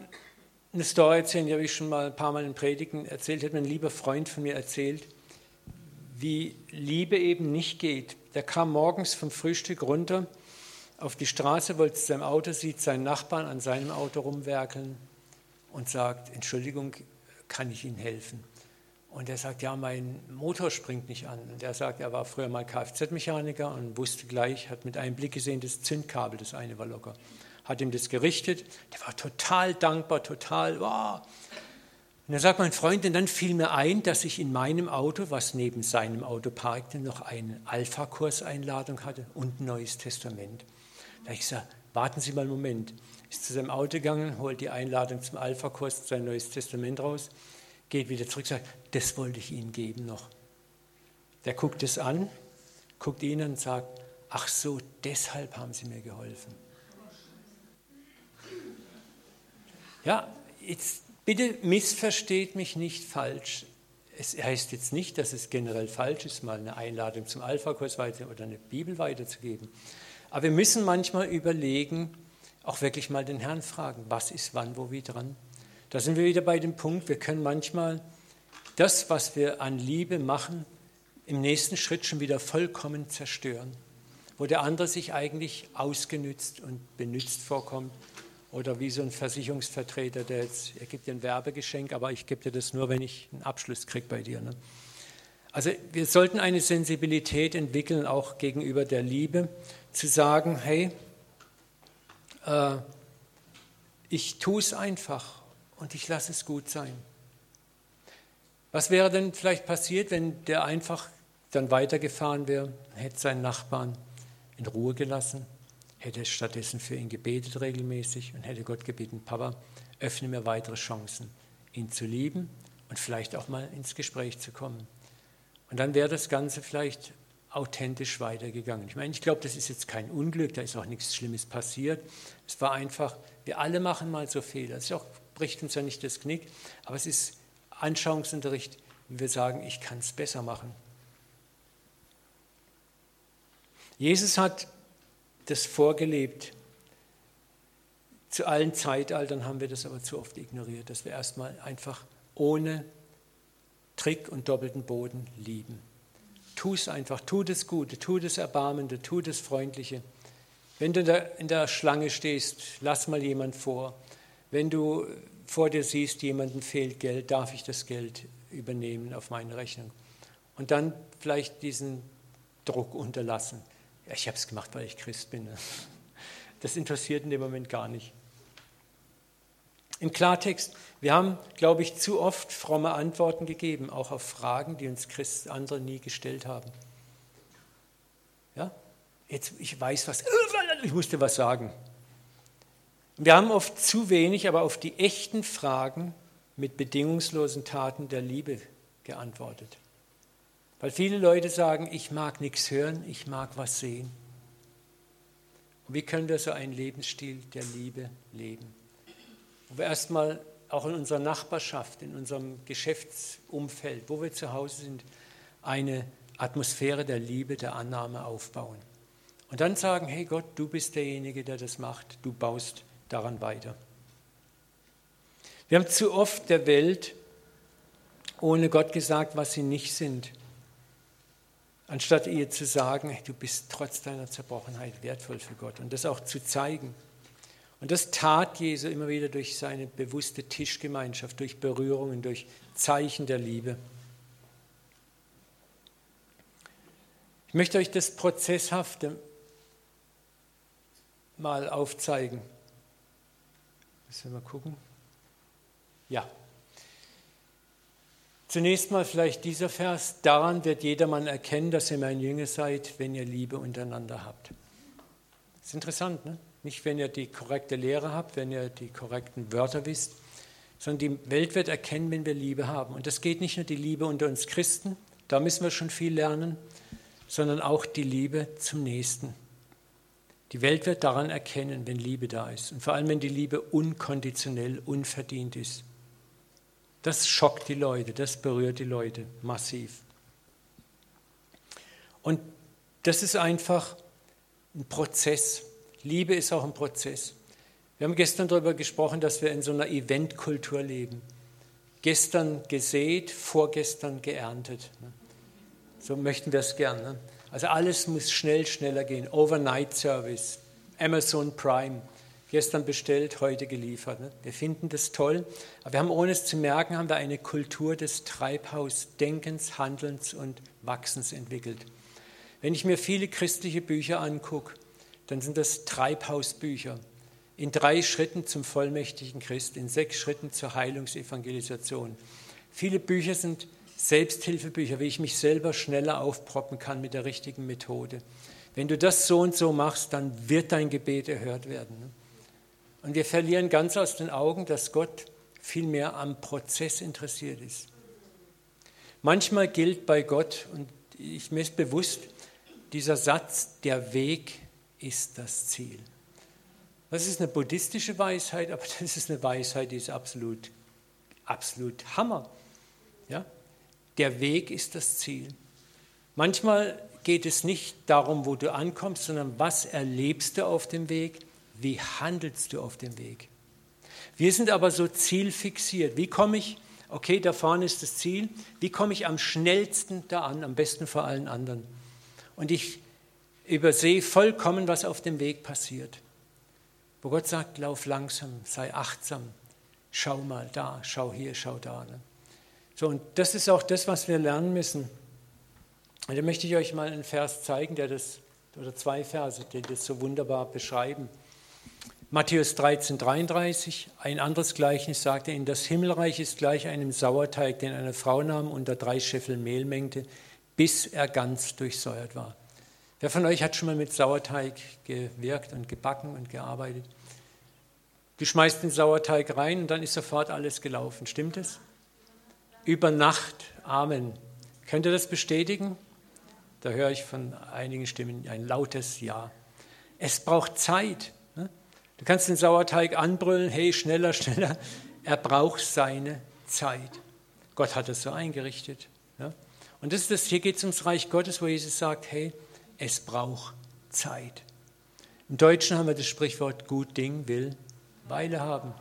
eine Story erzählen, die habe ich schon mal ein paar Mal in Predigen erzählt, hat mir ein lieber Freund von mir erzählt, wie Liebe eben nicht geht. Der kam morgens vom Frühstück runter auf die Straße, wollte zu seinem Auto, sieht seinen Nachbarn an seinem Auto rumwerkeln und sagt, Entschuldigung, kann ich Ihnen helfen? Und er sagt, ja, mein Motor springt nicht an. Und er sagt, er war früher mal Kfz-Mechaniker und wusste gleich, hat mit einem Blick gesehen, das Zündkabel, das eine war locker. Hat ihm das gerichtet, der war total dankbar, total, wow. Und er sagt mein Freund, und dann fiel mir ein, dass ich in meinem Auto, was neben seinem Auto parkte, noch eine Alpha-Kurseinladung hatte und ein Neues Testament. Da habe ich gesagt, warten Sie mal einen Moment. Ist zu seinem Auto gegangen, holt die Einladung zum Alpha-Kurs, sein Neues Testament raus geht wieder zurück, sagt, das wollte ich Ihnen geben noch. Der guckt es an, guckt ihn und sagt, ach so, deshalb haben Sie mir geholfen. Ja, jetzt bitte missversteht mich nicht falsch. Es heißt jetzt nicht, dass es generell falsch ist, mal eine Einladung zum Alpha-Kurs weiter oder eine Bibel weiterzugeben. Aber wir müssen manchmal überlegen, auch wirklich mal den Herrn fragen, was ist wann, wo, wie dran. Da sind wir wieder bei dem Punkt, wir können manchmal das, was wir an Liebe machen, im nächsten Schritt schon wieder vollkommen zerstören, wo der andere sich eigentlich ausgenützt und benützt vorkommt Oder wie so ein Versicherungsvertreter, der jetzt, er gibt dir ein Werbegeschenk, aber ich gebe dir das nur, wenn ich einen Abschluss kriege bei dir. Ne? Also wir sollten eine Sensibilität entwickeln, auch gegenüber der Liebe, zu sagen, hey, äh, ich tue es einfach und ich lasse es gut sein. Was wäre denn vielleicht passiert, wenn der einfach dann weitergefahren wäre, hätte seinen Nachbarn in Ruhe gelassen, hätte stattdessen für ihn gebetet regelmäßig und hätte Gott gebeten, Papa, öffne mir weitere Chancen, ihn zu lieben und vielleicht auch mal ins Gespräch zu kommen. Und dann wäre das Ganze vielleicht authentisch weitergegangen. Ich meine, ich glaube, das ist jetzt kein Unglück, da ist auch nichts Schlimmes passiert. Es war einfach, wir alle machen mal so Fehler. Das auch, bricht uns ja nicht das Knick, aber es ist Anschauungsunterricht, wenn wir sagen, ich kann es besser machen. Jesus hat das vorgelebt. Zu allen Zeitaltern haben wir das aber zu oft ignoriert, dass wir erstmal einfach ohne Trick und doppelten Boden lieben. Tu es einfach, tu das Gute, tu das Erbarmende, tu das Freundliche. Wenn du in der Schlange stehst, lass mal jemand vor. Wenn du vor dir siehst, jemandem fehlt Geld, darf ich das Geld übernehmen auf meine Rechnung. Und dann vielleicht diesen Druck unterlassen. Ja, ich habe es gemacht, weil ich Christ bin. Das interessiert in dem Moment gar nicht. Im Klartext, wir haben, glaube ich, zu oft fromme Antworten gegeben, auch auf Fragen, die uns Christ, andere nie gestellt haben. Ja? Jetzt, ich weiß was, ich musste was sagen. Wir haben oft zu wenig, aber auf die echten Fragen mit bedingungslosen Taten der Liebe geantwortet. Weil viele Leute sagen, ich mag nichts hören, ich mag was sehen. Und wie können wir so einen Lebensstil der Liebe leben? Wo wir erstmal auch in unserer Nachbarschaft, in unserem Geschäftsumfeld, wo wir zu Hause sind, eine Atmosphäre der Liebe, der Annahme aufbauen. Und dann sagen, hey Gott, du bist derjenige, der das macht, du baust daran weiter. Wir haben zu oft der Welt ohne Gott gesagt, was sie nicht sind, anstatt ihr zu sagen, du bist trotz deiner Zerbrochenheit wertvoll für Gott und das auch zu zeigen. Und das tat Jesu immer wieder durch seine bewusste Tischgemeinschaft, durch Berührungen, durch Zeichen der Liebe. Ich möchte euch das Prozesshafte mal aufzeigen. Müssen wir mal gucken. Ja. Zunächst mal vielleicht dieser Vers. Daran wird jedermann erkennen, dass ihr mein Jünger seid, wenn ihr Liebe untereinander habt. Das ist interessant, ne? Nicht, wenn ihr die korrekte Lehre habt, wenn ihr die korrekten Wörter wisst, sondern die Welt wird erkennen, wenn wir Liebe haben. Und das geht nicht nur die Liebe unter uns Christen, da müssen wir schon viel lernen, sondern auch die Liebe zum Nächsten. Die Welt wird daran erkennen, wenn Liebe da ist. Und vor allem, wenn die Liebe unkonditionell, unverdient ist. Das schockt die Leute, das berührt die Leute massiv. Und das ist einfach ein Prozess. Liebe ist auch ein Prozess. Wir haben gestern darüber gesprochen, dass wir in so einer Eventkultur leben. Gestern gesät, vorgestern geerntet. So möchten wir es gerne. Also alles muss schnell, schneller gehen. Overnight Service, Amazon Prime, gestern bestellt, heute geliefert. Ne? Wir finden das toll, aber wir haben, ohne es zu merken, haben wir eine Kultur des Treibhausdenkens, Handelns und Wachsens entwickelt. Wenn ich mir viele christliche Bücher angucke, dann sind das Treibhausbücher. In drei Schritten zum vollmächtigen Christ, in sechs Schritten zur Heilungsevangelisation. Viele Bücher sind Selbsthilfebücher, wie ich mich selber schneller aufproppen kann mit der richtigen Methode. Wenn du das so und so machst, dann wird dein Gebet erhört werden. Und wir verlieren ganz aus den Augen, dass Gott viel mehr am Prozess interessiert ist. Manchmal gilt bei Gott, und ich mir ist bewusst, dieser Satz, der Weg ist das Ziel. Das ist eine buddhistische Weisheit, aber das ist eine Weisheit, die ist absolut, absolut Hammer. Ja? Der Weg ist das Ziel. Manchmal geht es nicht darum, wo du ankommst, sondern was erlebst du auf dem Weg, wie handelst du auf dem Weg. Wir sind aber so zielfixiert. Wie komme ich, okay, da vorne ist das Ziel, wie komme ich am schnellsten da an, am besten vor allen anderen. Und ich übersehe vollkommen, was auf dem Weg passiert. wo Gott sagt, lauf langsam, sei achtsam, schau mal da, schau hier, schau da. Ne? So, und das ist auch das, was wir lernen müssen. Und da möchte ich euch mal einen Vers zeigen, der das, oder zwei Verse, die das so wunderbar beschreiben. Matthäus 13, 33, ein anderes Gleichnis sagte ihnen, das Himmelreich ist gleich einem Sauerteig, den eine Frau nahm und unter drei Scheffel Mehl mengte, bis er ganz durchsäuert war. Wer von euch hat schon mal mit Sauerteig gewirkt und gebacken und gearbeitet? Du schmeißt den Sauerteig rein und dann ist sofort alles gelaufen. Stimmt es? Über Nacht. Amen. Könnt ihr das bestätigen? Da höre ich von einigen Stimmen ein lautes Ja. Es braucht Zeit. Ne? Du kannst den Sauerteig anbrüllen, hey, schneller, schneller. Er braucht seine Zeit. Gott hat es so eingerichtet. Und das ist das, hier geht es ums Reich Gottes, wo Jesus sagt, hey, es braucht Zeit. Im Deutschen haben wir das Sprichwort, gut Ding will Weile haben.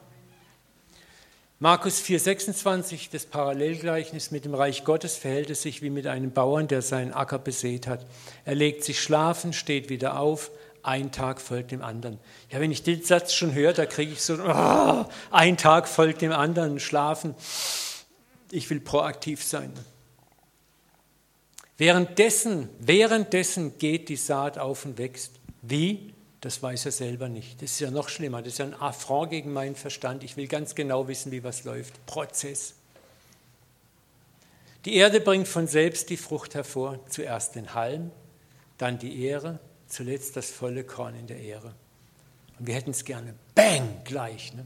Markus 4,26, das Parallelgleichnis mit dem Reich Gottes, verhält es sich wie mit einem Bauern, der seinen Acker besät hat. Er legt sich schlafen, steht wieder auf, ein Tag folgt dem anderen. Ja, wenn ich den Satz schon höre, da kriege ich so, oh, ein Tag folgt dem anderen, schlafen. Ich will proaktiv sein. Währenddessen, währenddessen geht die Saat auf und wächst. Wie? Das weiß er selber nicht. Das ist ja noch schlimmer. Das ist ja ein Affront gegen meinen Verstand. Ich will ganz genau wissen, wie was läuft. Prozess. Die Erde bringt von selbst die Frucht hervor. Zuerst den Halm, dann die Ehre, zuletzt das volle Korn in der Ehre. Und wir hätten es gerne, bang, gleich. Ne?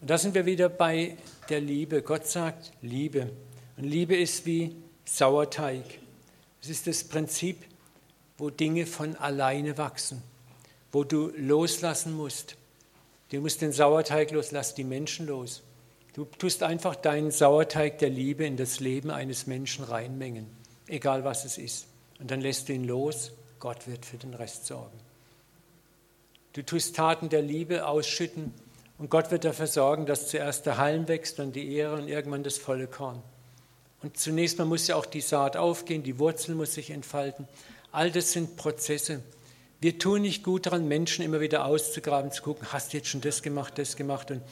Und da sind wir wieder bei der Liebe. Gott sagt Liebe. Und Liebe ist wie Sauerteig. Es ist das Prinzip, wo Dinge von alleine wachsen wo du loslassen musst. Du musst den Sauerteig los, lass die Menschen los. Du tust einfach deinen Sauerteig der Liebe in das Leben eines Menschen reinmengen, egal was es ist. Und dann lässt du ihn los, Gott wird für den Rest sorgen. Du tust Taten der Liebe ausschütten und Gott wird dafür sorgen, dass zuerst der Halm wächst, dann die Ehre und irgendwann das volle Korn. Und zunächst mal muss ja auch die Saat aufgehen, die Wurzel muss sich entfalten. All das sind Prozesse, wir tun nicht gut daran, Menschen immer wieder auszugraben, zu gucken, hast du jetzt schon das gemacht, das gemacht. Und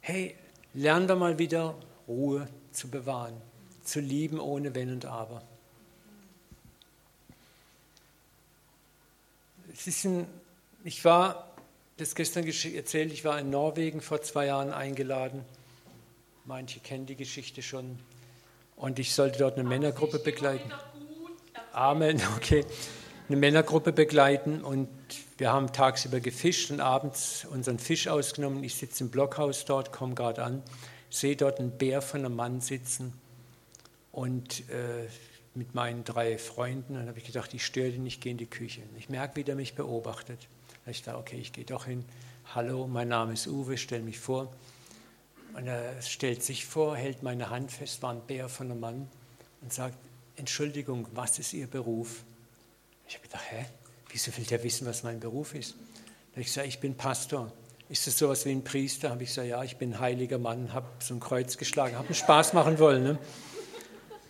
hey, lernen wir mal wieder Ruhe zu bewahren, zu lieben ohne Wenn und Aber. Es ist ein, ich war, das gestern erzählt, ich war in Norwegen vor zwei Jahren eingeladen. Manche kennen die Geschichte schon. Und ich sollte dort eine Männergruppe begleiten. Amen, okay eine Männergruppe begleiten und wir haben tagsüber gefischt und abends unseren Fisch ausgenommen. Ich sitze im Blockhaus dort, komme gerade an, sehe dort einen Bär von einem Mann sitzen und äh, mit meinen drei Freunden. Dann habe ich gedacht, ich störe den, ich gehe in die Küche. Ich merke, wie der mich beobachtet. Da ich dachte, okay, ich gehe doch hin. Hallo, mein Name ist Uwe, stell mich vor. Und er stellt sich vor, hält meine Hand fest, war ein Bär von einem Mann und sagt, Entschuldigung, was ist Ihr Beruf? Ich habe gedacht, hä, wieso will der wissen, was mein Beruf ist? Da habe ich gesagt, ich bin Pastor. Ist das sowas wie ein Priester? Habe ich gesagt, ja, ich bin ein heiliger Mann, habe so ein Kreuz geschlagen, habe einen Spaß machen wollen. Ne?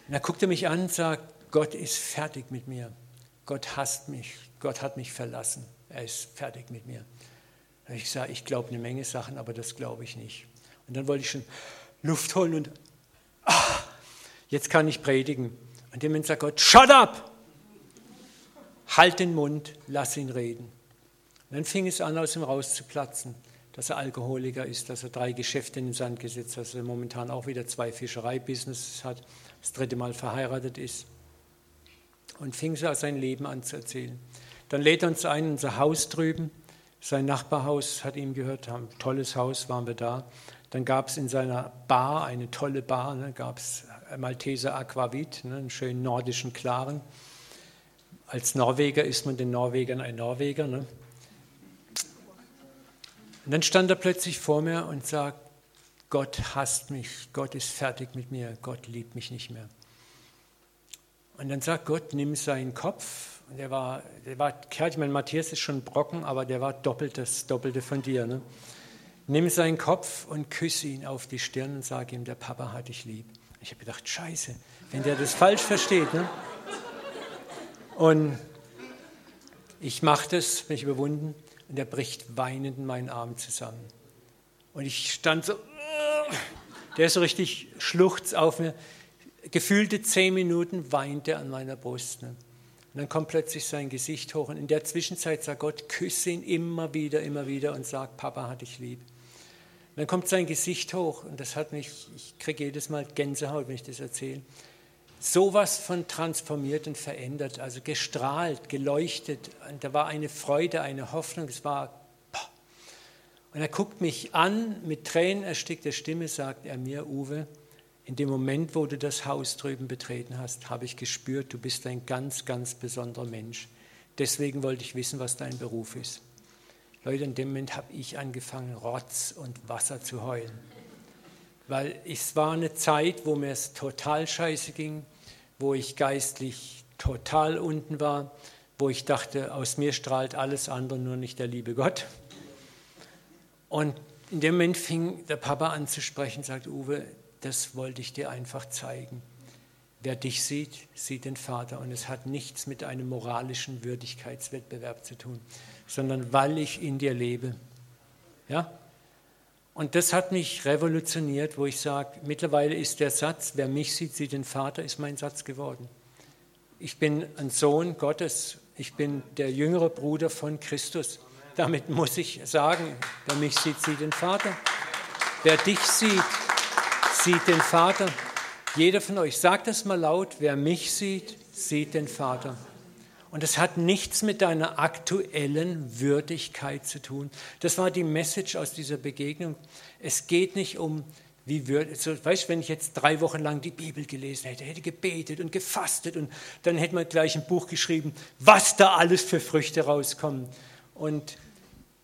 Und er mich an und sagt, Gott ist fertig mit mir. Gott hasst mich. Gott hat mich verlassen. Er ist fertig mit mir. Da habe ich gesagt, ich glaube eine Menge Sachen, aber das glaube ich nicht. Und dann wollte ich schon Luft holen und ah, jetzt kann ich predigen. Und dem Moment sagt Gott, shut up! Halt den Mund, lass ihn reden. Und dann fing es an, aus ihm rauszuplatzen, dass er Alkoholiker ist, dass er drei Geschäfte in den Sand gesetzt hat, dass er momentan auch wieder zwei Fischereibusinesses hat, das dritte Mal verheiratet ist. Und fing so sein Leben an zu erzählen. Dann lädt er uns ein in unser Haus drüben. Sein Nachbarhaus hat ihm gehört, ein tolles Haus, waren wir da. Dann gab es in seiner Bar, eine tolle Bar, ne, gab es Malteser Aquavit, ne, einen schönen nordischen Klaren als Norweger ist man den Norwegern ein Norweger. Ne? Und dann stand er plötzlich vor mir und sagt, Gott hasst mich, Gott ist fertig mit mir, Gott liebt mich nicht mehr. Und dann sagt Gott, nimm seinen Kopf. Und der war, der war ich meine, Matthias ist schon Brocken, aber der war doppelt das Doppelte von dir. Ne? Nimm seinen Kopf und küsse ihn auf die Stirn und sag ihm, der Papa hat dich lieb. Ich habe gedacht, scheiße, wenn der das falsch versteht. Ne? Und ich mache das, bin ich überwunden, und er bricht weinend in meinen Arm zusammen. Und ich stand so, der ist so richtig schluchz auf mir. Gefühlte zehn Minuten weint er an meiner Brust. Ne? Und dann kommt plötzlich sein Gesicht hoch und in der Zwischenzeit sagt Gott, küsse ihn immer wieder, immer wieder und sagt, Papa hat dich lieb. Und dann kommt sein Gesicht hoch und das hat mich, ich kriege jedes Mal Gänsehaut, wenn ich das erzähle. Sowas von transformiert und verändert, also gestrahlt, geleuchtet. Und da war eine Freude, eine Hoffnung, es war. Und er guckt mich an, mit Tränen erstickter Stimme sagt er mir, Uwe, in dem Moment, wo du das Haus drüben betreten hast, habe ich gespürt, du bist ein ganz, ganz besonderer Mensch. Deswegen wollte ich wissen, was dein Beruf ist. Leute, in dem Moment habe ich angefangen, Rotz und Wasser zu heulen. Weil es war eine Zeit, wo mir es total scheiße ging, wo ich geistlich total unten war, wo ich dachte, aus mir strahlt alles andere, nur nicht der liebe Gott. Und in dem Moment fing der Papa an zu sprechen, sagt Uwe, das wollte ich dir einfach zeigen. Wer dich sieht, sieht den Vater. Und es hat nichts mit einem moralischen Würdigkeitswettbewerb zu tun, sondern weil ich in dir lebe. Ja? Und das hat mich revolutioniert, wo ich sage, mittlerweile ist der Satz, wer mich sieht, sieht den Vater, ist mein Satz geworden. Ich bin ein Sohn Gottes, ich bin der jüngere Bruder von Christus. Damit muss ich sagen, wer mich sieht, sieht den Vater. Wer dich sieht, sieht den Vater. Jeder von euch, sagt das mal laut, wer mich sieht, sieht den Vater. Und es hat nichts mit deiner aktuellen Würdigkeit zu tun. Das war die Message aus dieser Begegnung. Es geht nicht um, wie würdig, so, weißt du, wenn ich jetzt drei Wochen lang die Bibel gelesen hätte, hätte gebetet und gefastet und dann hätte man gleich ein Buch geschrieben, was da alles für Früchte rauskommen. Und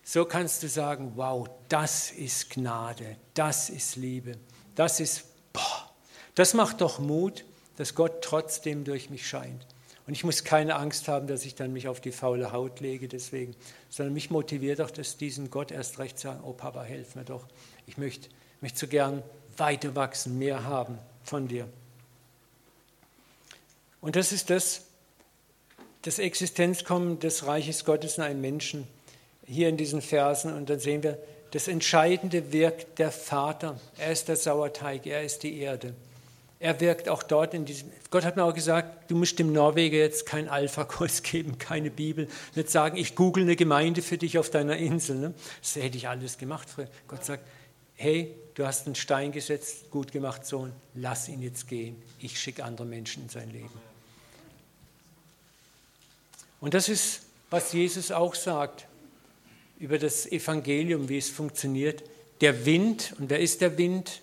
so kannst du sagen, wow, das ist Gnade, das ist Liebe. Das ist, boah, das macht doch Mut, dass Gott trotzdem durch mich scheint. Und ich muss keine Angst haben, dass ich dann mich auf die faule Haut lege deswegen, sondern mich motiviert doch, dass diesen Gott erst recht sagen, oh Papa, helf mir doch. Ich möchte, möchte so gern weiter wachsen, mehr haben von dir. Und das ist das, das Existenzkommen des Reiches Gottes in einem Menschen, hier in diesen Versen. Und dann sehen wir, das Entscheidende wirkt der Vater. Er ist der Sauerteig, er ist die Erde. Er wirkt auch dort in diesem. Gott hat mir auch gesagt, du musst dem Norweger jetzt keinen Alpha-Kurs geben, keine Bibel. Nicht sagen, ich google eine Gemeinde für dich auf deiner Insel. Ne? Das hätte ich alles gemacht. Früher. Gott sagt, hey, du hast einen Stein gesetzt, gut gemacht, Sohn, lass ihn jetzt gehen. Ich schicke andere Menschen in sein Leben. Und das ist, was Jesus auch sagt über das Evangelium, wie es funktioniert. Der Wind, und wer ist der Wind?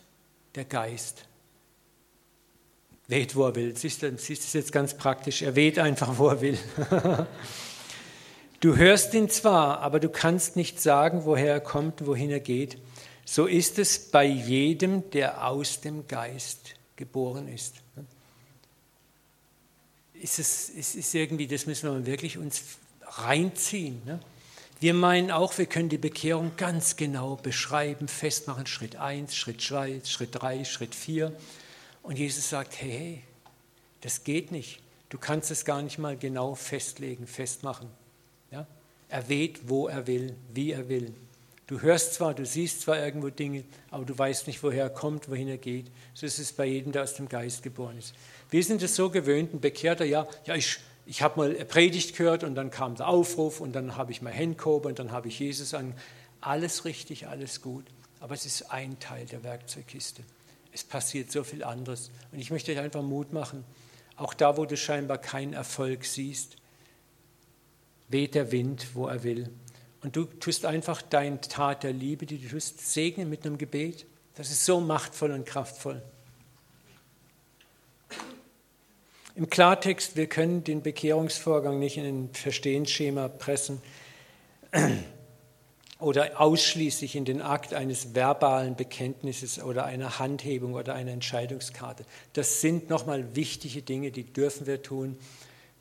Der Geist. Weht, wo er will. Siehst du, siehst du jetzt ganz praktisch. Er weht einfach, wo er will. du hörst ihn zwar, aber du kannst nicht sagen, woher er kommt, wohin er geht. So ist es bei jedem, der aus dem Geist geboren ist. Ist es ist irgendwie, das müssen wir wirklich uns reinziehen. Ne? Wir meinen auch, wir können die Bekehrung ganz genau beschreiben, festmachen, Schritt 1, Schritt 2, Schritt 3, Schritt 4. Und Jesus sagt, hey, hey, das geht nicht. Du kannst es gar nicht mal genau festlegen, festmachen. Ja? Er weht, wo er will, wie er will. Du hörst zwar, du siehst zwar irgendwo Dinge, aber du weißt nicht, woher er kommt, wohin er geht. So ist es bei jedem, der aus dem Geist geboren ist. Wir sind es so gewöhnt, ein Bekehrter, ja, ja, ich ich habe mal Predigt gehört und dann kam der Aufruf und dann habe ich mal Hände und dann habe ich Jesus an. Alles richtig, alles gut, aber es ist ein Teil der Werkzeugkiste. Es passiert so viel anderes. Und ich möchte euch einfach Mut machen, auch da, wo du scheinbar keinen Erfolg siehst, weht der Wind, wo er will. Und du tust einfach deine Tat der Liebe, die du tust, segnen mit einem Gebet. Das ist so machtvoll und kraftvoll. Im Klartext, wir können den Bekehrungsvorgang nicht in ein Verstehensschema pressen oder ausschließlich in den Akt eines verbalen Bekenntnisses oder einer Handhebung oder einer Entscheidungskarte. Das sind nochmal wichtige Dinge, die dürfen wir tun,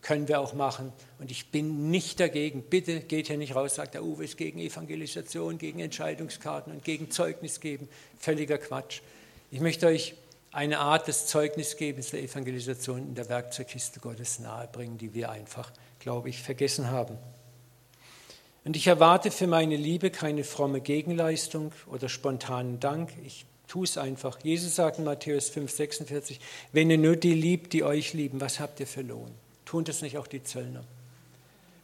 können wir auch machen. Und ich bin nicht dagegen. Bitte geht hier nicht raus, sagt der Uwe ist gegen Evangelisation, gegen Entscheidungskarten und gegen Zeugnis geben. Völliger Quatsch. Ich möchte euch eine Art des Zeugnisgebens der Evangelisation in der Werkzeugkiste Gottes nahebringen, die wir einfach, glaube ich, vergessen haben. Und ich erwarte für meine Liebe keine fromme Gegenleistung oder spontanen Dank. Ich tue es einfach. Jesus sagt in Matthäus 5, 46, wenn ihr nur die liebt, die euch lieben, was habt ihr für Lohn? Tun das nicht auch die Zöllner?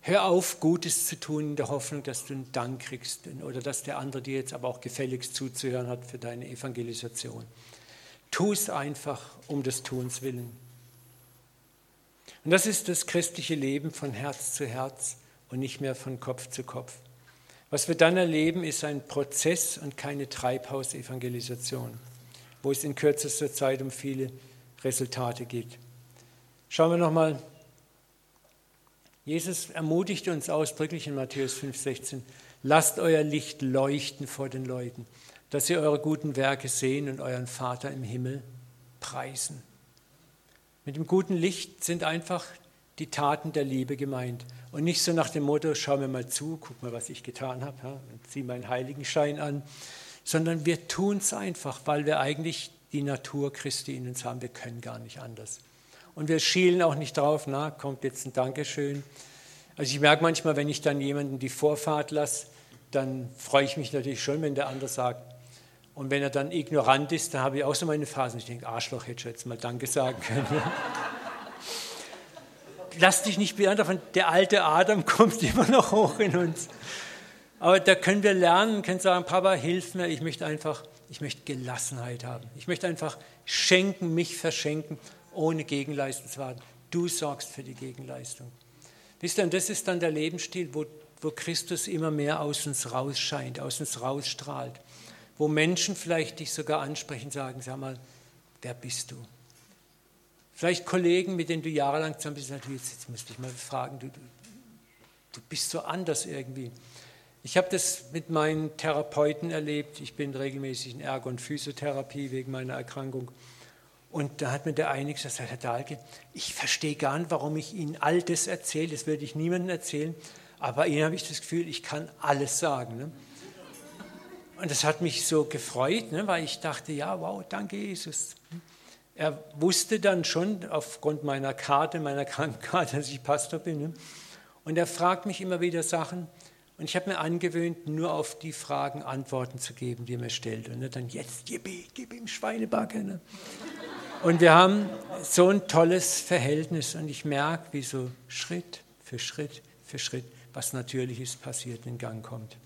Hör auf, Gutes zu tun in der Hoffnung, dass du einen Dank kriegst oder dass der andere dir jetzt aber auch gefälligst zuzuhören hat für deine Evangelisation. Tu es einfach um des Tuns willen. Und das ist das christliche Leben von Herz zu Herz und nicht mehr von Kopf zu Kopf. Was wir dann erleben, ist ein Prozess und keine Treibhausevangelisation, wo es in kürzester Zeit um viele Resultate geht. Schauen wir nochmal Jesus ermutigt uns ausdrücklich in Matthäus 5,16, lasst euer Licht leuchten vor den Leuten, dass sie eure guten Werke sehen und euren Vater im Himmel preisen. Mit dem guten Licht sind einfach die Taten der Liebe gemeint. Und nicht so nach dem Motto, schau mir mal zu, guck mal, was ich getan habe, ja, zieh meinen Heiligenschein an, sondern wir tun es einfach, weil wir eigentlich die Natur Christi in uns haben. Wir können gar nicht anders. Und wir schielen auch nicht drauf, na, kommt jetzt ein Dankeschön. Also ich merke manchmal, wenn ich dann jemanden die Vorfahrt lasse, dann freue ich mich natürlich schon, wenn der andere sagt. Und wenn er dann ignorant ist, dann habe ich auch so meine Phasen. Ich denke, Arschloch, hätte ich jetzt mal Danke sagen können. Lass dich nicht beantworten, der alte Adam kommt immer noch hoch in uns. Aber da können wir lernen, können sagen, Papa, hilf mir, ich möchte einfach, ich möchte Gelassenheit haben. Ich möchte einfach schenken, mich verschenken ohne Gegenleistung zu warten. Du sorgst für die Gegenleistung. Wisst ihr, und das ist dann der Lebensstil, wo, wo Christus immer mehr aus uns rausscheint, aus uns rausstrahlt. Wo Menschen vielleicht dich sogar ansprechen, sagen, sag mal, wer bist du? Vielleicht Kollegen, mit denen du jahrelang zusammen bist, jetzt, jetzt müsste ich mal fragen, du, du, du bist so anders irgendwie. Ich habe das mit meinen Therapeuten erlebt. Ich bin regelmäßig in Ergo- und Physiotherapie wegen meiner Erkrankung. Und da hat mir der eine gesagt, Herr Dahlke, ich verstehe gar nicht, warum ich Ihnen all das erzähle, das würde ich niemandem erzählen, aber Ihnen habe ich das Gefühl, ich kann alles sagen. Ne? Und das hat mich so gefreut, ne, weil ich dachte, ja, wow, danke Jesus. Er wusste dann schon aufgrund meiner Karte, meiner Krankenkarte, dass ich Pastor bin. Ne? Und er fragt mich immer wieder Sachen. Und ich habe mir angewöhnt, nur auf die Fragen Antworten zu geben, die er mir stellt. Und dann jetzt, gib ihm Schweinebacke. Ne? Und wir haben so ein tolles Verhältnis und ich merke, wie so Schritt für Schritt für Schritt, was Natürliches passiert, in Gang kommt.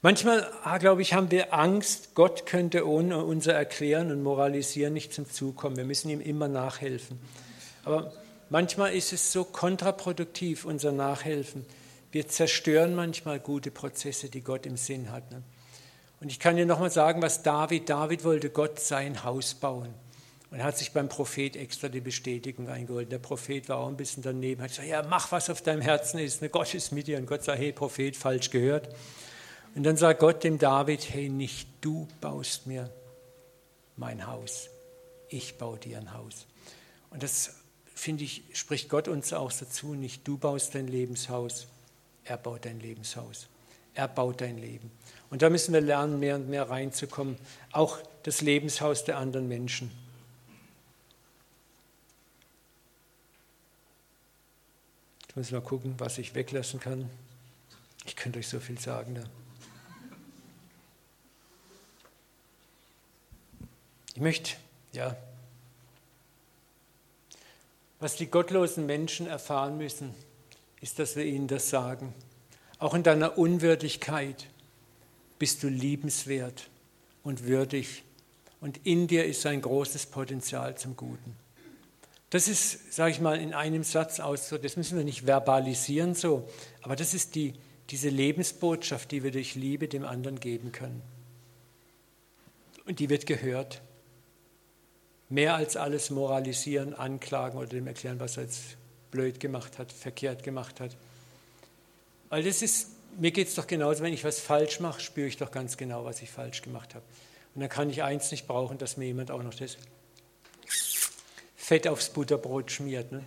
Manchmal, ah, glaube ich, haben wir Angst, Gott könnte ohne unser Erklären und Moralisieren nicht zum Zug kommen. Wir müssen ihm immer nachhelfen. Aber manchmal ist es so kontraproduktiv, unser Nachhelfen. Wir zerstören manchmal gute Prozesse, die Gott im Sinn hat. Ne? Und ich kann dir nochmal sagen, was David, David wollte Gott sein Haus bauen. Und hat sich beim Prophet extra die Bestätigung eingeholt. Der Prophet war auch ein bisschen daneben, hat gesagt, ja, mach, was auf deinem Herzen ist. Ne, Gott ist mit dir. Und Gott sagt, hey, Prophet, falsch gehört. Und dann sagt Gott dem David, hey, nicht du baust mir mein Haus, ich baue dir ein Haus. Und das, finde ich, spricht Gott uns auch dazu, nicht du baust dein Lebenshaus, er baut dein Lebenshaus. Er baut dein Leben. Und da müssen wir lernen, mehr und mehr reinzukommen, auch das Lebenshaus der anderen Menschen. Ich muss mal gucken, was ich weglassen kann. Ich könnte euch so viel sagen da. Ich möchte, ja, was die gottlosen Menschen erfahren müssen, ist, dass wir ihnen das sagen. Auch in deiner Unwürdigkeit bist du liebenswert und würdig. Und in dir ist ein großes Potenzial zum Guten. Das ist, sage ich mal, in einem Satz aus, das müssen wir nicht verbalisieren so, aber das ist die, diese Lebensbotschaft, die wir durch Liebe dem anderen geben können. Und die wird gehört. Mehr als alles moralisieren, anklagen oder dem erklären, was er jetzt blöd gemacht hat, verkehrt gemacht hat. Weil das ist mir geht es doch genauso, wenn ich was falsch mache, spüre ich doch ganz genau, was ich falsch gemacht habe. Und dann kann ich eins nicht brauchen, dass mir jemand auch noch das Fett aufs Butterbrot schmiert. Ne?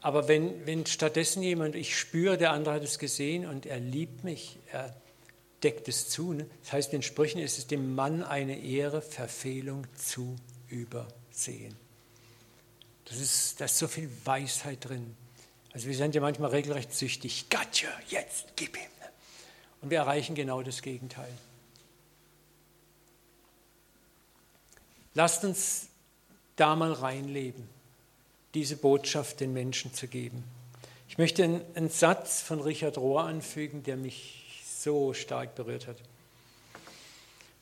Aber wenn, wenn stattdessen jemand, ich spüre, der andere hat es gesehen und er liebt mich, er deckt es zu. Ne? Das heißt, in Sprüchen ist es dem Mann eine Ehre, Verfehlung zu übersehen. Das ist, da ist so viel Weisheit drin. Also wir sind ja manchmal regelrecht süchtig. Gotcha, jetzt gib ihm. Und wir erreichen genau das Gegenteil. Lasst uns da mal reinleben, diese Botschaft den Menschen zu geben. Ich möchte einen, einen Satz von Richard Rohr anfügen, der mich so stark berührt hat.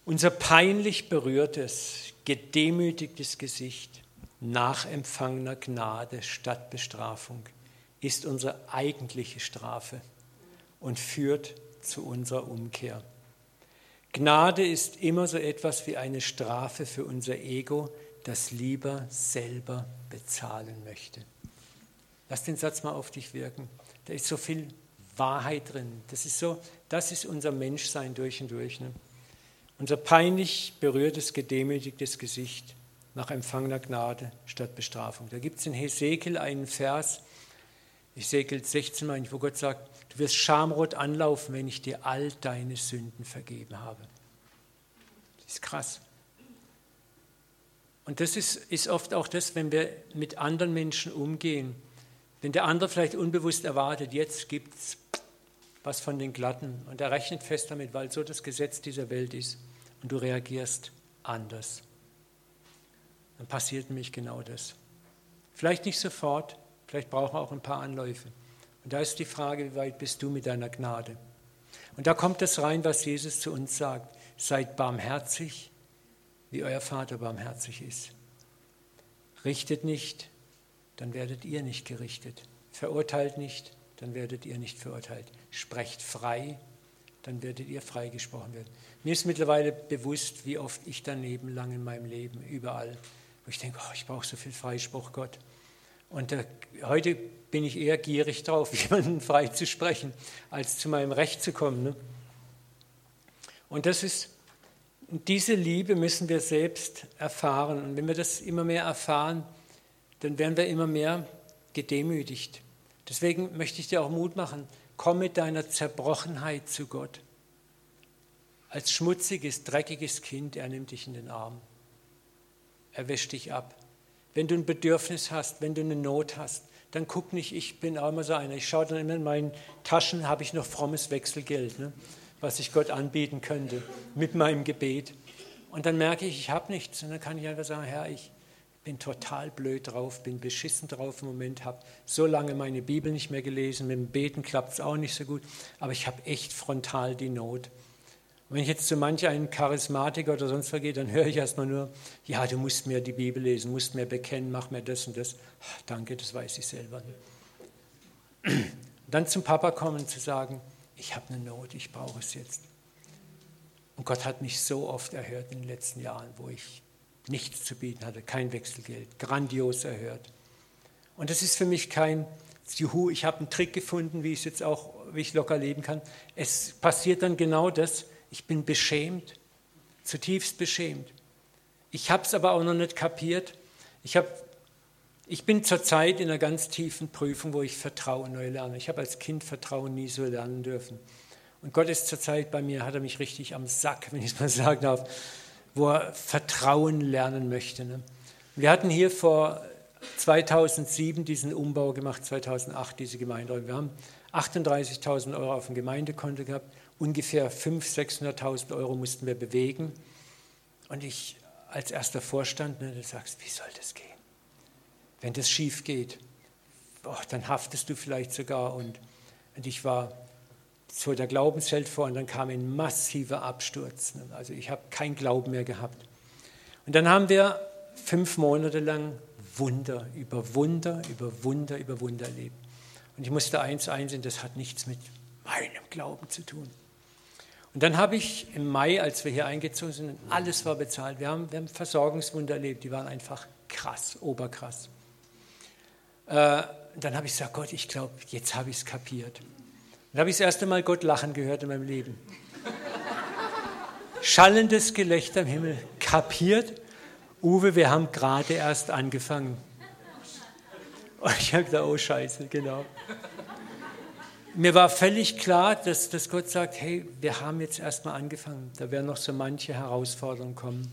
Unser peinlich berührtes, gedemütigtes Gesicht nach empfangener Gnade statt Bestrafung ist unsere eigentliche Strafe und führt zu unserer Umkehr. Gnade ist immer so etwas wie eine Strafe für unser Ego, das lieber selber bezahlen möchte. Lass den Satz mal auf dich wirken. Da ist so viel Wahrheit drin. Das ist so, das ist unser Menschsein durch und durch. Ne? Unser peinlich berührtes, gedemütigtes Gesicht nach empfangener Gnade statt Bestrafung. Da gibt es in Hesekiel einen Vers, Hesekiel 16, meine ich, wo Gott sagt, du wirst schamrot anlaufen, wenn ich dir all deine Sünden vergeben habe. Das ist krass. Und das ist, ist oft auch das, wenn wir mit anderen Menschen umgehen. Wenn der andere vielleicht unbewusst erwartet, jetzt gibt es was von den Glatten und er rechnet fest damit, weil so das Gesetz dieser Welt ist und du reagierst anders. Dann passiert nämlich genau das. Vielleicht nicht sofort, vielleicht brauchen wir auch ein paar Anläufe. Und da ist die Frage, wie weit bist du mit deiner Gnade? Und da kommt das rein, was Jesus zu uns sagt. Seid barmherzig, wie euer Vater barmherzig ist. Richtet nicht, dann werdet ihr nicht gerichtet. Verurteilt nicht, dann werdet ihr nicht verurteilt. Sprecht frei, dann werdet ihr freigesprochen werden. Mir ist mittlerweile bewusst, wie oft ich daneben lang in meinem Leben, überall, wo ich denke, oh, ich brauche so viel Freispruch, Gott. Und äh, heute bin ich eher gierig drauf, jemanden frei zu sprechen, als zu meinem Recht zu kommen. Ne? Und das ist, diese Liebe müssen wir selbst erfahren. Und wenn wir das immer mehr erfahren, dann werden wir immer mehr gedemütigt. Deswegen möchte ich dir auch Mut machen, komm mit deiner Zerbrochenheit zu Gott. Als schmutziges, dreckiges Kind, er nimmt dich in den Arm. Er wäscht dich ab. Wenn du ein Bedürfnis hast, wenn du eine Not hast, dann guck nicht, ich bin auch immer so einer. Ich schaue dann immer in meinen Taschen, habe ich noch frommes Wechselgeld, ne, was ich Gott anbieten könnte mit meinem Gebet. Und dann merke ich, ich habe nichts. Und dann kann ich einfach sagen, Herr, ich bin total blöd drauf, bin beschissen drauf im Moment, habe so lange meine Bibel nicht mehr gelesen, mit dem Beten klappt es auch nicht so gut, aber ich habe echt frontal die Not. Und wenn ich jetzt zu manch einen Charismatiker oder sonst was gehe, dann höre ich erstmal nur, ja, du musst mir die Bibel lesen, musst mir bekennen, mach mir das und das. Ach, danke, das weiß ich selber. Dann zum Papa kommen und zu sagen, ich habe eine Not, ich brauche es jetzt. Und Gott hat mich so oft erhört in den letzten Jahren, wo ich nichts zu bieten hatte, kein Wechselgeld, grandios erhört. Und das ist für mich kein, juhu, ich habe einen Trick gefunden, wie ich jetzt auch, wie ich locker leben kann. Es passiert dann genau das, ich bin beschämt, zutiefst beschämt. Ich habe es aber auch noch nicht kapiert. Ich, hab, ich bin zurzeit in einer ganz tiefen Prüfung, wo ich Vertrauen neu lerne. Ich habe als Kind Vertrauen nie so lernen dürfen. Und Gott ist zurzeit bei mir, hat er mich richtig am Sack, wenn ich es mal sagen darf wo er Vertrauen lernen möchte. Ne? Wir hatten hier vor 2007 diesen Umbau gemacht, 2008 diese Gemeinde. Wir haben 38.000 Euro auf dem Gemeindekonto gehabt, ungefähr 500.000, 600.000 Euro mussten wir bewegen. Und ich als erster Vorstand, ne, du sagst, wie soll das gehen? Wenn das schief geht, oh, dann haftest du vielleicht sogar. Und, und ich war so der Glaubensheld vor und dann kam ein massiver Absturz. Also ich habe keinen Glauben mehr gehabt. Und dann haben wir fünf Monate lang Wunder über Wunder, über Wunder, über Wunder erlebt. Und ich musste eins einsehen, das hat nichts mit meinem Glauben zu tun. Und dann habe ich im Mai, als wir hier eingezogen sind, alles war bezahlt. Wir haben, wir haben Versorgungswunder erlebt, die waren einfach krass, oberkrass. Äh, dann habe ich gesagt, Gott, ich glaube, jetzt habe ich es kapiert. Dann habe ich das erste Mal Gott lachen gehört in meinem Leben. Schallendes Gelächter im Himmel. Kapiert? Uwe, wir haben gerade erst angefangen. Und ich habe gedacht, oh Scheiße, genau. Mir war völlig klar, dass, dass Gott sagt, hey, wir haben jetzt erst mal angefangen. Da werden noch so manche Herausforderungen kommen.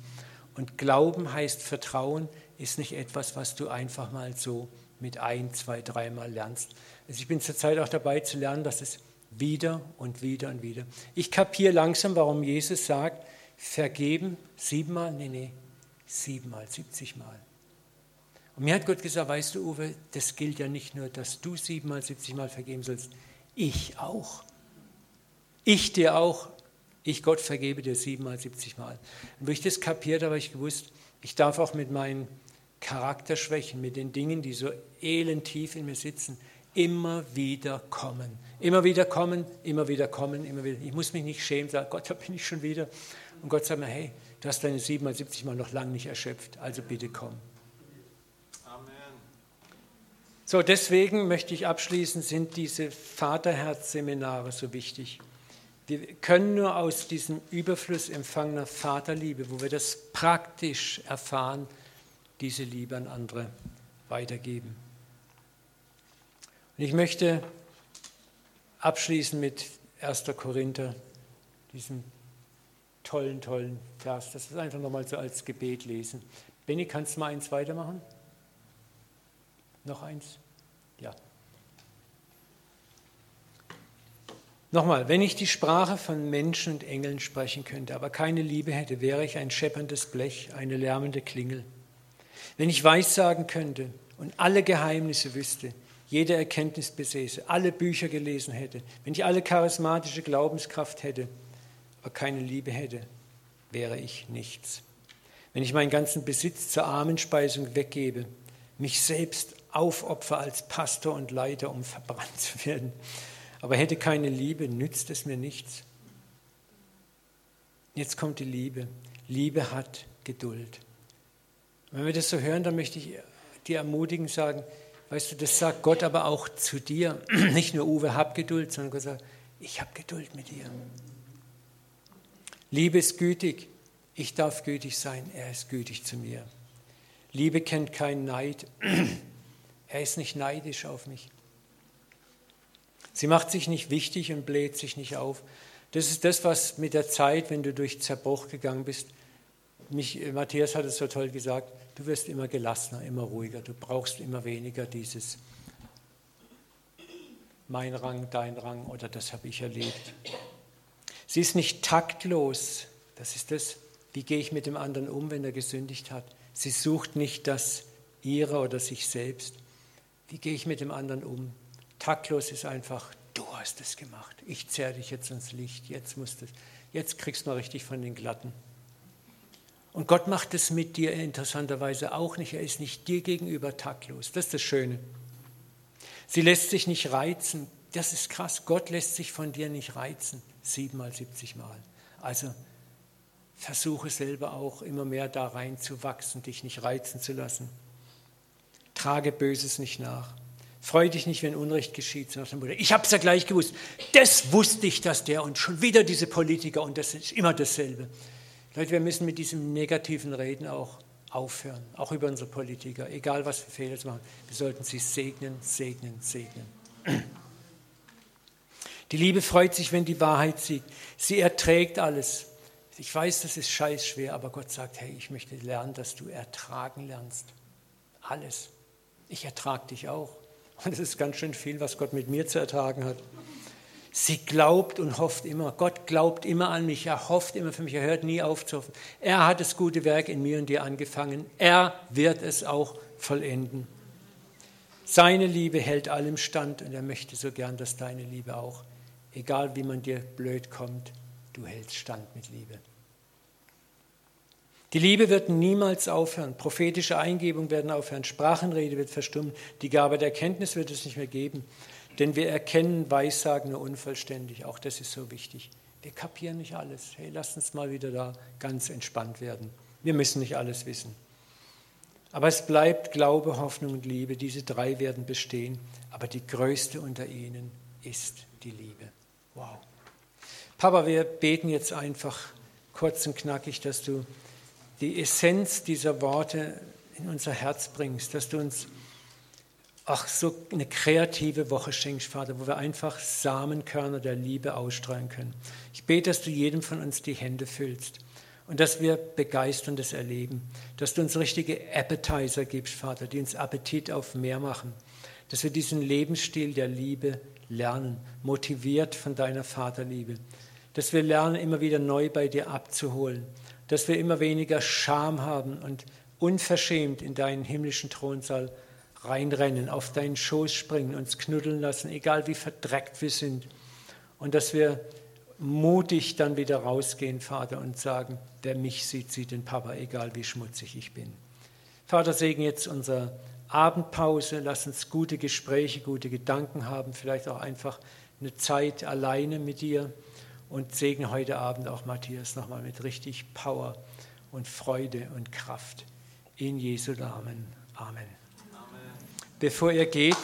Und Glauben heißt Vertrauen, ist nicht etwas, was du einfach mal so mit ein, zwei, dreimal lernst. Also ich bin zurzeit auch dabei zu lernen, dass es wieder und wieder und wieder. Ich kapiere langsam, warum Jesus sagt, vergeben siebenmal, nee, nee, siebenmal, siebzigmal. Und mir hat Gott gesagt, weißt du, Uwe, das gilt ja nicht nur, dass du siebenmal, siebzigmal vergeben sollst, ich auch. Ich dir auch. Ich, Gott, vergebe dir siebenmal, siebzigmal. Und wo ich das kapiert habe, habe ich gewusst, ich darf auch mit meinen Charakterschwächen, mit den Dingen, die so elend tief in mir sitzen, immer wieder kommen. Immer wieder kommen, immer wieder kommen, immer wieder. Ich muss mich nicht schämen, sagen, Gott, da bin ich schon wieder. Und Gott sagt mir, hey, du hast deine siebenmal, siebzigmal noch lange nicht erschöpft, also bitte komm. So, deswegen möchte ich abschließen, sind diese Vaterherz-Seminare so wichtig. Wir können nur aus diesem Überfluss empfangener Vaterliebe, wo wir das praktisch erfahren, diese Liebe an andere weitergeben. Und ich möchte abschließen mit 1. Korinther, diesem tollen, tollen Vers. Das ist einfach nochmal so als Gebet lesen. Benny, kannst du mal eins weitermachen? Noch eins? Ja. Nochmal, wenn ich die Sprache von Menschen und Engeln sprechen könnte, aber keine Liebe hätte, wäre ich ein schepperndes Blech, eine lärmende Klingel. Wenn ich Weissagen könnte und alle Geheimnisse wüsste, jede Erkenntnis besäße, alle Bücher gelesen hätte, wenn ich alle charismatische Glaubenskraft hätte, aber keine Liebe hätte, wäre ich nichts. Wenn ich meinen ganzen Besitz zur Armenspeisung weggebe, mich selbst aufopfer als Pastor und Leiter, um verbrannt zu werden, aber hätte keine Liebe, nützt es mir nichts. Jetzt kommt die Liebe. Liebe hat Geduld. Wenn wir das so hören, dann möchte ich dir ermutigen, sagen, weißt du, das sagt Gott aber auch zu dir. Nicht nur Uwe, hab Geduld, sondern Gott sagt, ich habe Geduld mit dir. Liebe ist gütig. Ich darf gütig sein. Er ist gütig zu mir. Liebe kennt keinen Neid. Er ist nicht neidisch auf mich. Sie macht sich nicht wichtig und bläht sich nicht auf. Das ist das, was mit der Zeit, wenn du durch Zerbruch gegangen bist, mich, Matthias hat es so toll gesagt, du wirst immer gelassener, immer ruhiger, du brauchst immer weniger dieses mein Rang, dein Rang oder das habe ich erlebt. Sie ist nicht taktlos, das ist das, wie gehe ich mit dem anderen um, wenn er gesündigt hat. Sie sucht nicht das ihre oder sich selbst. Wie gehe ich mit dem anderen um? Taktlos ist einfach, du hast es gemacht. Ich zerre dich jetzt ins Licht. Jetzt musst du, jetzt kriegst du mal richtig von den Glatten. Und Gott macht es mit dir interessanterweise auch nicht. Er ist nicht dir gegenüber taktlos. Das ist das Schöne. Sie lässt sich nicht reizen. Das ist krass. Gott lässt sich von dir nicht reizen. Siebenmal, siebzigmal. Also versuche selber auch immer mehr da rein zu wachsen, dich nicht reizen zu lassen. Trage Böses nicht nach. Freu dich nicht, wenn Unrecht geschieht. Ich habe es ja gleich gewusst. Das wusste ich, dass der und schon wieder diese Politiker und das ist immer dasselbe. Leute, wir müssen mit diesem negativen Reden auch aufhören, auch über unsere Politiker, egal was für Fehler sie machen. Wir sollten sie segnen, segnen, segnen. Die Liebe freut sich, wenn die Wahrheit siegt. Sie erträgt alles. Ich weiß, das ist scheiß schwer, aber Gott sagt, hey, ich möchte lernen, dass du ertragen lernst. Alles. Ich ertrage dich auch. Und es ist ganz schön viel, was Gott mit mir zu ertragen hat. Sie glaubt und hofft immer. Gott glaubt immer an mich. Er hofft immer für mich. Er hört nie auf zu hoffen. Er hat das gute Werk in mir und dir angefangen. Er wird es auch vollenden. Seine Liebe hält allem stand und er möchte so gern, dass deine Liebe auch, egal wie man dir blöd kommt, du hältst stand mit Liebe. Die Liebe wird niemals aufhören. Prophetische Eingebungen werden aufhören. Sprachenrede wird verstummen. Die Gabe der Erkenntnis wird es nicht mehr geben. Denn wir erkennen Weissagen nur unvollständig. Auch das ist so wichtig. Wir kapieren nicht alles. Hey, lasst uns mal wieder da ganz entspannt werden. Wir müssen nicht alles wissen. Aber es bleibt Glaube, Hoffnung und Liebe. Diese drei werden bestehen. Aber die größte unter ihnen ist die Liebe. Wow. Papa, wir beten jetzt einfach kurz und knackig, dass du die Essenz dieser Worte in unser Herz bringst, dass du uns auch so eine kreative Woche schenkst, Vater, wo wir einfach Samenkörner der Liebe ausstreuen können. Ich bete, dass du jedem von uns die Hände füllst und dass wir begeisterndes erleben, dass du uns richtige Appetizer gibst, Vater, die uns Appetit auf mehr machen, dass wir diesen Lebensstil der Liebe lernen, motiviert von deiner Vaterliebe, dass wir lernen, immer wieder neu bei dir abzuholen, dass wir immer weniger Scham haben und unverschämt in deinen himmlischen Thronsaal reinrennen, auf deinen Schoß springen, uns knuddeln lassen, egal wie verdreckt wir sind. Und dass wir mutig dann wieder rausgehen, Vater, und sagen, wer mich sieht, sieht den Papa, egal wie schmutzig ich bin. Vater, segen jetzt unsere Abendpause, lass uns gute Gespräche, gute Gedanken haben, vielleicht auch einfach eine Zeit alleine mit dir und segne heute Abend auch Matthias nochmal mit richtig Power und Freude und Kraft. In Jesu Namen. Amen. Amen. Bevor ihr geht,